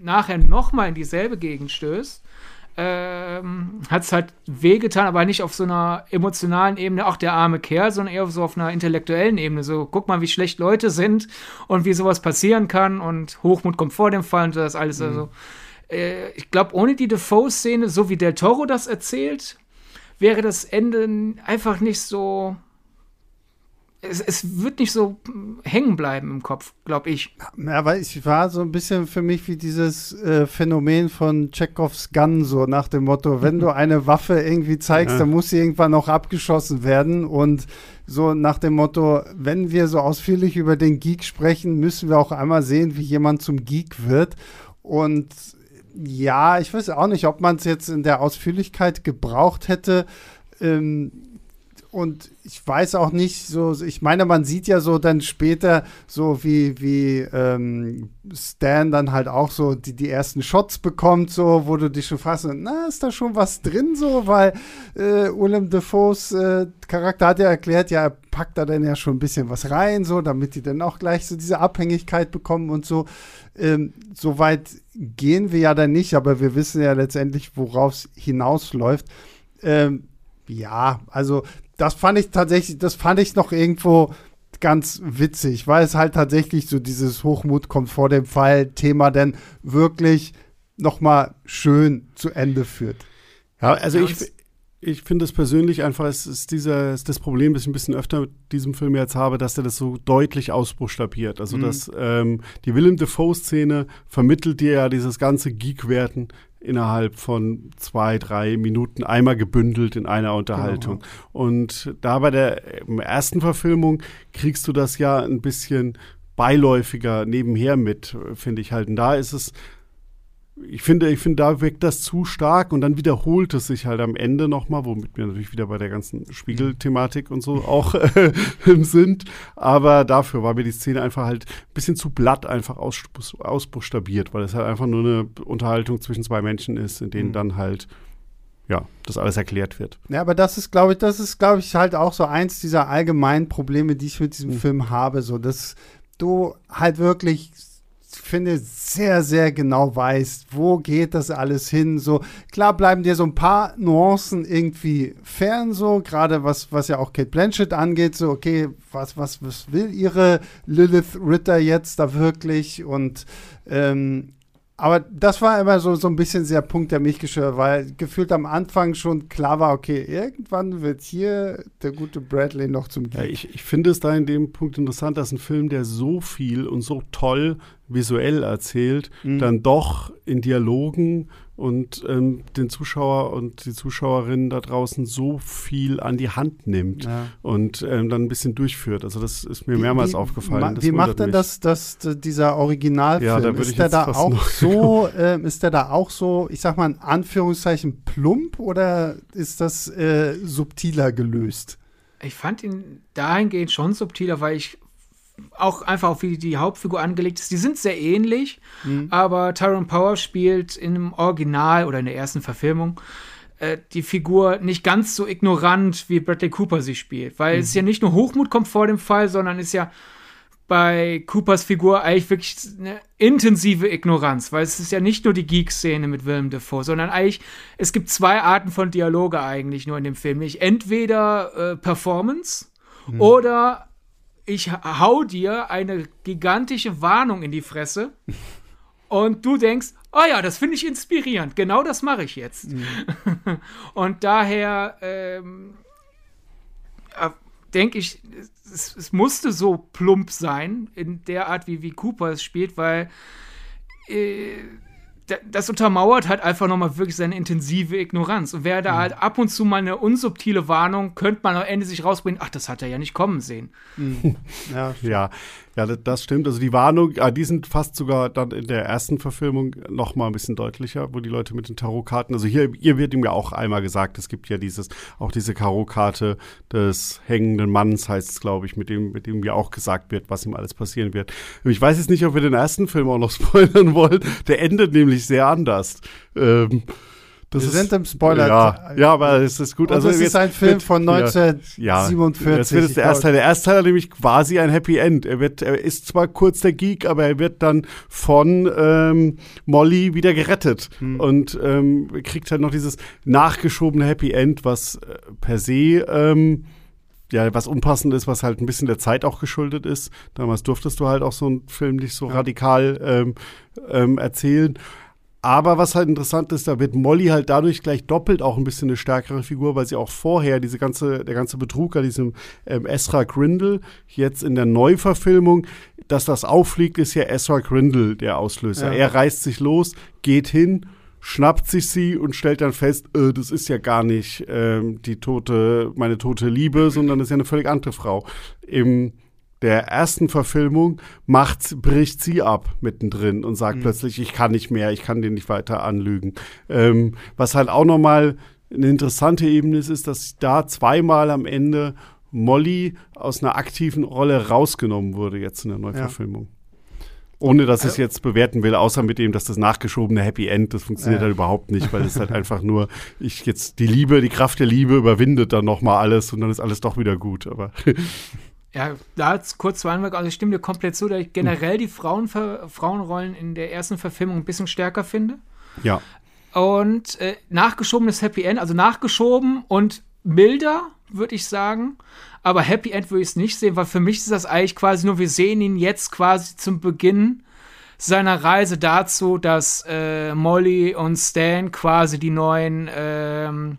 C: nachher nochmal in dieselbe Gegend stößt, ähm, hat es halt wehgetan, aber nicht auf so einer emotionalen Ebene, auch der arme Kerl, sondern eher so auf einer intellektuellen Ebene. So, guck mal, wie schlecht Leute sind und wie sowas passieren kann und Hochmut kommt vor dem Fall und das alles. Mhm. Also, äh, ich glaube, ohne die Defoe-Szene, so wie Del Toro das erzählt, wäre das Ende einfach nicht so es, es wird nicht so hängen bleiben im Kopf, glaube ich.
A: Ja, weil ich war so ein bisschen für mich wie dieses äh, Phänomen von Chekhovs Gun, so nach dem Motto, wenn du eine Waffe irgendwie zeigst, ja. dann muss sie irgendwann noch abgeschossen werden und so nach dem Motto, wenn wir so ausführlich über den Geek sprechen, müssen wir auch einmal sehen, wie jemand zum Geek wird und ja, ich weiß auch nicht, ob man es jetzt in der Ausführlichkeit gebraucht hätte. Ähm, und ich weiß auch nicht, so, ich meine, man sieht ja so dann später, so wie, wie ähm, Stan dann halt auch so die, die ersten Shots bekommt, so, wo du dich schon fragst, na, ist da schon was drin, so, weil äh, Willem Defoes äh, Charakter hat ja erklärt, ja, er packt da dann ja schon ein bisschen was rein, so, damit die dann auch gleich so diese Abhängigkeit bekommen und so. Ähm, so weit gehen wir ja dann nicht, aber wir wissen ja letztendlich, worauf es hinausläuft. Ähm, ja, also das fand ich tatsächlich, das fand ich noch irgendwo ganz witzig, weil es halt tatsächlich so dieses Hochmut kommt vor dem Fall Thema denn wirklich noch mal schön zu Ende führt.
B: Ja, also ich, ich finde es persönlich einfach, es ist dieser, ist das Problem, das ich ein bisschen öfter mit diesem Film jetzt habe, dass er das so deutlich ausbuchstabiert. Also, mhm. dass ähm, die Willem Dafoe-Szene vermittelt dir ja dieses ganze Geek-Werten innerhalb von zwei, drei Minuten einmal gebündelt in einer Unterhaltung. Genau. Und da bei der ersten Verfilmung kriegst du das ja ein bisschen beiläufiger nebenher mit, finde ich halt. Und da ist es ich finde, ich finde, da wirkt das zu stark und dann wiederholt es sich halt am Ende nochmal, womit wir natürlich wieder bei der ganzen Spiegelthematik und so auch äh, [LAUGHS] sind. Aber dafür war mir die Szene einfach halt ein bisschen zu blatt einfach aus, ausbuchstabiert, weil es halt einfach nur eine Unterhaltung zwischen zwei Menschen ist, in denen mhm. dann halt ja, das alles erklärt wird.
A: Ja, aber das ist, glaube ich, das ist, glaube ich, halt auch so eins dieser allgemeinen Probleme, die ich mit diesem mhm. Film habe, so dass du halt wirklich finde, sehr, sehr genau weißt, wo geht das alles hin. So, klar bleiben dir so ein paar Nuancen irgendwie fern, so, gerade was, was ja auch Kate Blanchett angeht, so, okay, was, was, was will ihre Lilith Ritter jetzt da wirklich? Und ähm, aber das war immer so, so ein bisschen der Punkt, der mich gestört weil gefühlt am Anfang schon klar war, okay, irgendwann wird hier der gute Bradley noch zum
B: Geek. Ja, ich, ich finde es da in dem Punkt interessant, dass ein Film, der so viel und so toll visuell erzählt, mhm. dann doch in Dialogen und ähm, den Zuschauer und die Zuschauerinnen da draußen so viel an die Hand nimmt ja. und ähm, dann ein bisschen durchführt. Also das ist mir mehrmals
A: wie,
B: aufgefallen.
A: Ma, wie macht denn das, das, dieser Originalfilm? Ja, da ist der da auch so, [LAUGHS] äh, ist der da auch so, ich sag mal in Anführungszeichen plump oder ist das äh, subtiler gelöst?
C: Ich fand ihn dahingehend schon subtiler, weil ich auch einfach auf wie die Hauptfigur angelegt ist. Die sind sehr ähnlich, mhm. aber Tyrone Power spielt im Original oder in der ersten Verfilmung äh, die Figur nicht ganz so ignorant, wie Bradley Cooper sie spielt. Weil mhm. es ja nicht nur Hochmut kommt vor dem Fall, sondern ist ja bei Coopers Figur eigentlich wirklich eine intensive Ignoranz, weil es ist ja nicht nur die Geek-Szene mit Willem Dafoe, sondern eigentlich, es gibt zwei Arten von Dialoge eigentlich nur in dem Film. Nicht entweder äh, Performance mhm. oder ich hau dir eine gigantische Warnung in die Fresse [LAUGHS] und du denkst, oh ja, das finde ich inspirierend, genau das mache ich jetzt. Mhm. [LAUGHS] und daher ähm, äh, denke ich, es, es, musste so plump sein, in der Art, wie, wie Cooper es spielt, weil äh, das untermauert halt einfach nochmal wirklich seine intensive Ignoranz. Und wäre da mhm. halt ab und zu mal eine unsubtile Warnung, könnte man am Ende sich rausbringen, ach, das hat er ja nicht kommen sehen.
B: Mhm. [LAUGHS] Ja, ja, Ja, das stimmt. Also die Warnung, ja, die sind fast sogar dann in der ersten Verfilmung noch mal ein bisschen deutlicher, wo die Leute mit den Tarotkarten, also hier, hier wird ihm ja auch einmal gesagt, es gibt ja dieses, auch diese Tarotkarte des hängenden Manns heißt es, glaube ich, mit dem, mit dem ja auch gesagt wird, was ihm alles passieren wird. Ich weiß jetzt nicht, ob wir den ersten Film auch noch [LAUGHS] spoilern wollen. Der endet nämlich sehr anders. Ähm,
A: das Wir ist, sind im Spoiler.
B: Ja, ja, aber es ist gut.
A: Und also das ist ein Film von 1947. Ja,
B: das wird der erste Teil. Der erste Teil hat nämlich quasi ein Happy End. Er wird, er ist zwar kurz der Geek, aber er wird dann von ähm, Molly wieder gerettet hm. und ähm, kriegt halt noch dieses nachgeschobene Happy End, was äh, per se ähm, ja, was unpassend ist, was halt ein bisschen der Zeit auch geschuldet ist. Damals durftest du halt auch so einen Film nicht so ja. radikal ähm, ähm, erzählen. Aber was halt interessant ist, da wird Molly halt dadurch gleich doppelt auch ein bisschen eine stärkere Figur, weil sie auch vorher diese ganze, der ganze Betrug an diesem ähm, Ezra Grindel, jetzt in der Neuverfilmung, dass das auffliegt, ist ja Ezra Grindel der Auslöser. Ja. Er reißt sich los, geht hin, schnappt sich sie und stellt dann fest, äh, das ist ja gar nicht ähm, die tote, meine tote Liebe, sondern das ist ja eine völlig andere Frau. Im der ersten Verfilmung macht, bricht sie ab mittendrin und sagt mhm. plötzlich, ich kann nicht mehr, ich kann den nicht weiter anlügen. Ähm, was halt auch nochmal eine interessante Ebene ist, ist, dass da zweimal am Ende Molly aus einer aktiven Rolle rausgenommen wurde jetzt in der Neuverfilmung. Ja. Ohne dass ich es jetzt bewerten will, außer mit dem, dass das nachgeschobene Happy End, das funktioniert ja. halt überhaupt nicht, weil es halt [LAUGHS] einfach nur, ich jetzt die Liebe, die Kraft der Liebe überwindet dann nochmal alles und dann ist alles doch wieder gut. Aber [LAUGHS]
C: Ja, da kurz zu Anmerkung, also ich stimme dir komplett zu, da ich generell die Frauen, Frauenrollen in der ersten Verfilmung ein bisschen stärker finde.
B: Ja.
C: Und äh, nachgeschobenes Happy End, also nachgeschoben und milder, würde ich sagen. Aber Happy End würde ich es nicht sehen, weil für mich ist das eigentlich quasi nur, wir sehen ihn jetzt quasi zum Beginn seiner Reise dazu, dass äh, Molly und Stan quasi die neuen ähm,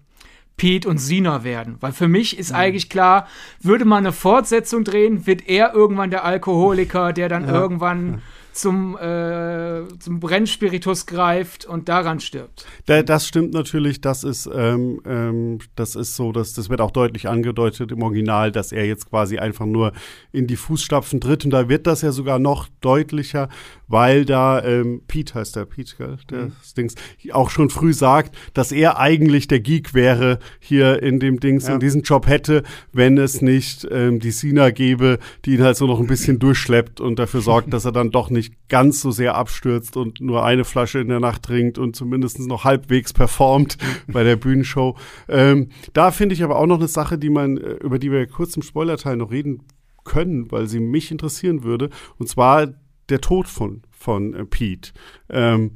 C: Pete und Sina werden. Weil für mich ist mhm. eigentlich klar, würde man eine Fortsetzung drehen, wird er irgendwann der Alkoholiker, der dann ja. irgendwann zum, äh, zum Brennspiritus greift und daran stirbt.
B: das stimmt natürlich, das ist, ähm, ähm, das ist so, dass das wird auch deutlich angedeutet im Original, dass er jetzt quasi einfach nur in die Fußstapfen tritt und da wird das ja sogar noch deutlicher, weil da ähm, Pete heißt der Pete, gell, der mhm. Dings, auch schon früh sagt, dass er eigentlich der Geek wäre hier in dem Dings ja. und diesen Job hätte, wenn es nicht ähm, die Sina gäbe, die ihn halt so noch ein bisschen durchschleppt und dafür sorgt, [LAUGHS] dass er dann doch nicht ganz so sehr abstürzt und nur eine Flasche in der Nacht trinkt und zumindest noch halbwegs performt [LAUGHS] bei der Bühnenshow. Ähm, da finde ich aber auch noch eine Sache, die man, äh, über die wir kurz im Spoilerteil noch reden können, weil sie mich interessieren würde, und zwar der Tod von, von äh, Pete. Ähm,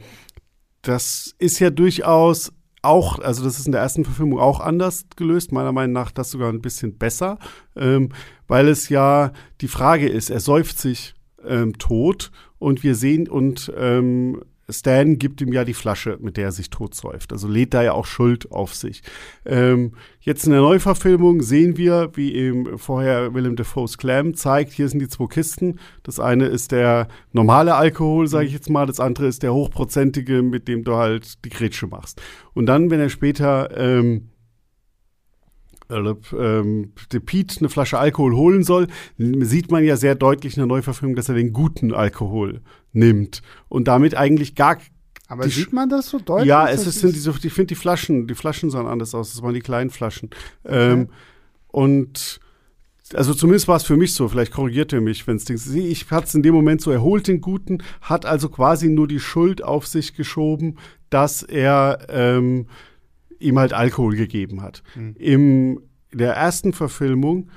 B: das ist ja durchaus auch, also das ist in der ersten Verfilmung auch anders gelöst, meiner Meinung nach das sogar ein bisschen besser, ähm, weil es ja die Frage ist, er säuft sich ähm, tot und wir sehen und ähm, Stan gibt ihm ja die Flasche, mit der er sich totsäuft. Also lädt da ja auch Schuld auf sich. Ähm, jetzt in der Neuverfilmung sehen wir, wie eben vorher Willem Dafoe's Clam zeigt, hier sind die zwei Kisten. Das eine ist der normale Alkohol, sage ich jetzt mal. Das andere ist der hochprozentige, mit dem du halt die Grätsche machst. Und dann, wenn er später ähm, ähm, der Pete eine Flasche Alkohol holen soll, sieht man ja sehr deutlich in der Neuverfilmung, dass er den guten Alkohol nimmt und damit eigentlich gar
A: aber sieht man das so deutlich?
B: Ja, es ist, sind diese, ich finde die Flaschen, die Flaschen sahen anders aus. Das waren die kleinen Flaschen. Okay. Ähm, und also zumindest war es für mich so, vielleicht korrigiert er mich, wenn es Dings Ich hatte es in dem Moment so, er holt den Guten, hat also quasi nur die Schuld auf sich geschoben, dass er ähm, ihm halt Alkohol gegeben hat. Mhm. Im in der ersten Verfilmung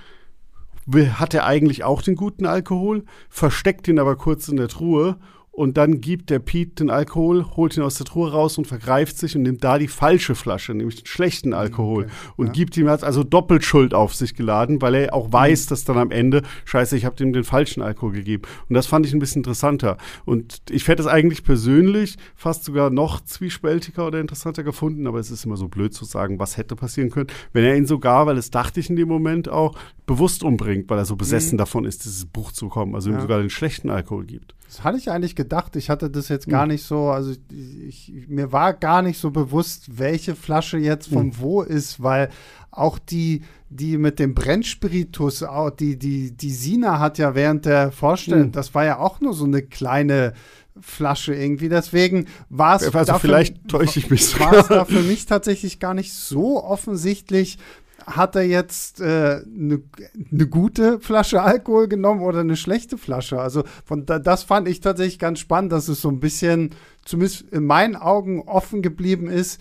B: hat er eigentlich auch den guten Alkohol, versteckt ihn aber kurz in der Truhe und dann gibt der Pete den Alkohol, holt ihn aus der Truhe raus und vergreift sich und nimmt da die falsche Flasche, nämlich den schlechten Alkohol okay. und ja. gibt ihm also doppelt Schuld auf sich geladen, weil er auch weiß, mhm. dass dann am Ende, scheiße, ich habe ihm den falschen Alkohol gegeben. Und das fand ich ein bisschen interessanter. Und ich hätte es eigentlich persönlich fast sogar noch zwiespältiger oder interessanter gefunden, aber es ist immer so blöd zu sagen, was hätte passieren können, wenn er ihn sogar, weil es dachte ich in dem Moment auch, bewusst umbringt, weil er so besessen mhm. davon ist, dieses Buch zu bekommen. Also ihm sogar den schlechten Alkohol gibt.
A: Das hatte ich eigentlich gedacht. Ich hatte das jetzt gar mhm. nicht so, also ich, mir war gar nicht so bewusst, welche Flasche jetzt von mhm. wo ist, weil auch die, die mit dem Brennspiritus, auch die, die, die Sina hat ja während der Vorstellung, mhm. das war ja auch nur so eine kleine Flasche irgendwie. Deswegen war es.
B: Also vielleicht täusche ich mich
A: War es da für mich tatsächlich gar nicht so offensichtlich, hat er jetzt eine äh, ne, ne gute Flasche Alkohol genommen oder eine schlechte Flasche? Also von da, das fand ich tatsächlich ganz spannend, dass es so ein bisschen, zumindest in meinen Augen, offen geblieben ist.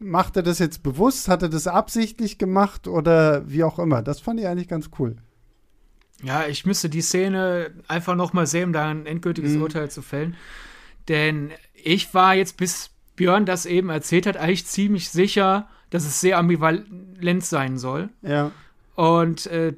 A: Macht er das jetzt bewusst? Hat er das absichtlich gemacht oder wie auch immer? Das fand ich eigentlich ganz cool.
C: Ja, ich müsste die Szene einfach noch mal sehen, um da ein endgültiges mhm. Urteil zu fällen. Denn ich war jetzt, bis Björn das eben erzählt hat, eigentlich ziemlich sicher, dass es sehr ambivalent sein soll.
A: Ja.
C: Und äh,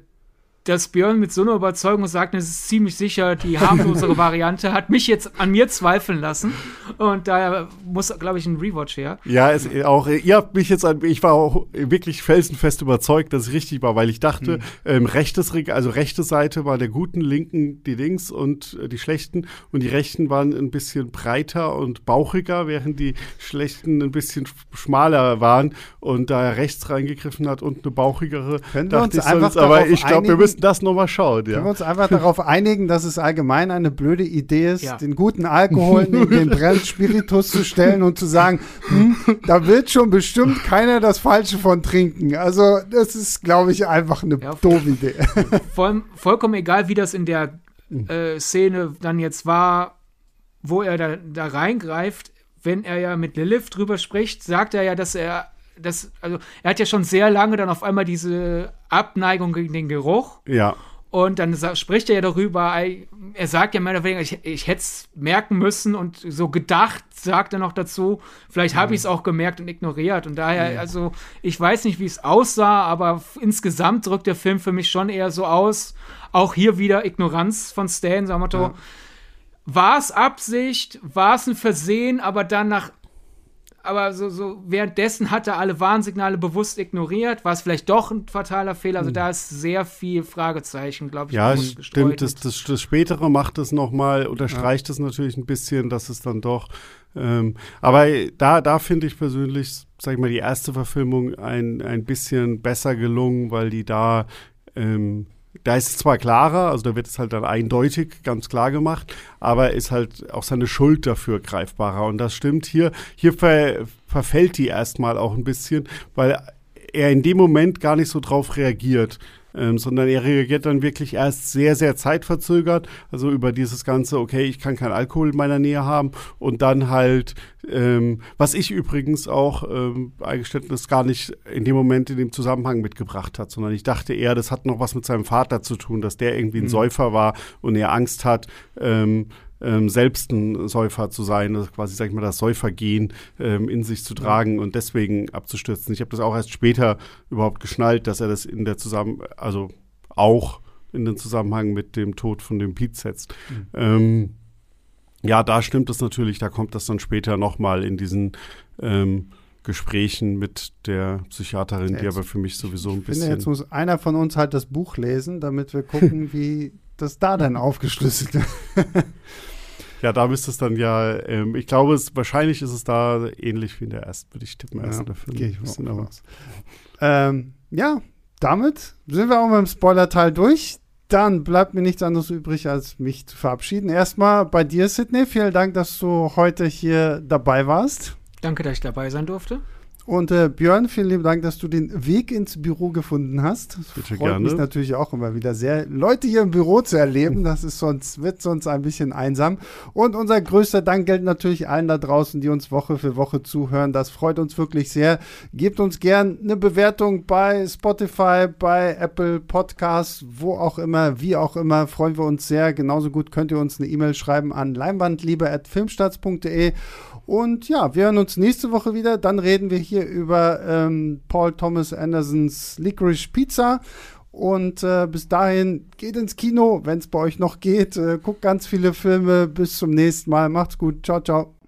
C: dass Björn mit so einer Überzeugung sagt, es ist ziemlich sicher die harmlosere [LAUGHS] Variante, hat mich jetzt an mir zweifeln lassen. Und daher muss, glaube ich, ein Rewatch her.
B: Ja, es, auch, ihr habt mich jetzt an, ich war auch wirklich felsenfest überzeugt, dass es richtig war, weil ich dachte, hm. ähm, rechtes also rechte Seite war der guten, linken die Links und äh, die schlechten und die rechten waren ein bisschen breiter und bauchiger, während die schlechten ein bisschen schmaler waren und da er rechts reingegriffen hat und eine bauchigere,
A: Können wir uns einfach
B: sonst, aber ich glaube, wir müssen das nochmal schauen. Ja.
A: Können wir uns einfach darauf einigen, dass es allgemein eine blöde Idee ist, ja. den guten Alkohol [LAUGHS] in den Brennspiritus zu stellen und zu sagen, hm, da wird schon bestimmt keiner das Falsche von trinken. Also das ist, glaube ich, einfach eine ja, doofe Idee. [LAUGHS]
C: Voll, vollkommen egal, wie das in der äh, Szene dann jetzt war, wo er da, da reingreift. Wenn er ja mit Lilith drüber spricht, sagt er ja, dass er das, also er hat ja schon sehr lange dann auf einmal diese Abneigung gegen den Geruch.
B: Ja.
C: Und dann spricht er ja darüber, er sagt ja mehr oder weniger, ich, ich hätte es merken müssen und so gedacht, sagt er noch dazu. Vielleicht habe ich es auch gemerkt und ignoriert. Und daher, ja. also, ich weiß nicht, wie es aussah, aber insgesamt drückt der Film für mich schon eher so aus. Auch hier wieder Ignoranz von Stan, wir Motto. Ja. War es Absicht, war es ein Versehen, aber dann nach aber so, so währenddessen hat er alle Warnsignale bewusst ignoriert. War es vielleicht doch ein fataler Fehler? Also hm. da ist sehr viel Fragezeichen, glaube ich.
B: Ja, stimmt. Das, das, das, Spätere macht es nochmal, unterstreicht es ja. natürlich ein bisschen, dass es dann doch. Ähm, aber da, da finde ich persönlich, sag ich mal, die erste Verfilmung ein, ein bisschen besser gelungen, weil die da ähm, da ist es zwar klarer, also da wird es halt dann eindeutig ganz klar gemacht, aber ist halt auch seine Schuld dafür greifbarer. Und das stimmt hier. Hier ver, verfällt die erstmal auch ein bisschen, weil er in dem Moment gar nicht so drauf reagiert ähm, sondern er reagiert dann wirklich erst sehr, sehr zeitverzögert, also über dieses ganze, okay, ich kann keinen Alkohol in meiner Nähe haben und dann halt, ähm, was ich übrigens auch ähm, Eingeständnis gar nicht in dem Moment in dem Zusammenhang mitgebracht hat, sondern ich dachte eher, das hat noch was mit seinem Vater zu tun, dass der irgendwie ein mhm. Säufer war und er Angst hat, ähm, ähm, selbst ein Säufer zu sein, also quasi, sag ich mal, das Säufergehen ähm, in sich zu tragen und deswegen abzustürzen. Ich habe das auch erst später überhaupt geschnallt, dass er das in der Zusammen, also auch in den Zusammenhang mit dem Tod von dem Pete setzt. Mhm. Ähm, ja, da stimmt es natürlich, da kommt das dann später nochmal in diesen ähm, Gesprächen mit der Psychiaterin, jetzt, die aber für mich sowieso ein bisschen.
A: Ich finde, jetzt muss einer von uns halt das Buch lesen, damit wir gucken, [LAUGHS] wie das da dann aufgeschlüsselt wird. [LAUGHS]
B: Ja, da müsste es dann ja, ähm, ich glaube, es, wahrscheinlich ist es da ähnlich wie in der ersten, würde ich tippen, ersten ja,
A: dafür. Gehe ich bisschen aus. Ähm, ja, damit sind wir auch mit dem Spoiler-Teil durch. Dann bleibt mir nichts anderes übrig, als mich zu verabschieden. Erstmal bei dir, Sidney. Vielen Dank, dass du heute hier dabei warst.
C: Danke, dass ich dabei sein durfte.
A: Und äh, Björn, vielen lieben Dank, dass du den Weg ins Büro gefunden hast. Das
B: Bitte
A: freut
B: gerne.
A: mich natürlich auch immer wieder sehr, Leute hier im Büro zu erleben. Das ist sonst, wird sonst ein bisschen einsam. Und unser größter Dank gilt natürlich allen da draußen, die uns Woche für Woche zuhören. Das freut uns wirklich sehr. Gebt uns gern eine Bewertung bei Spotify, bei Apple Podcasts, wo auch immer, wie auch immer. Freuen wir uns sehr. Genauso gut könnt ihr uns eine E-Mail schreiben an leinwandliebe.filmstarts.de und ja, wir hören uns nächste Woche wieder. Dann reden wir hier über ähm, Paul Thomas Andersons Licorice Pizza. Und äh, bis dahin geht ins Kino, wenn es bei euch noch geht. Äh, guckt ganz viele Filme. Bis zum nächsten Mal. Macht's gut. Ciao, ciao.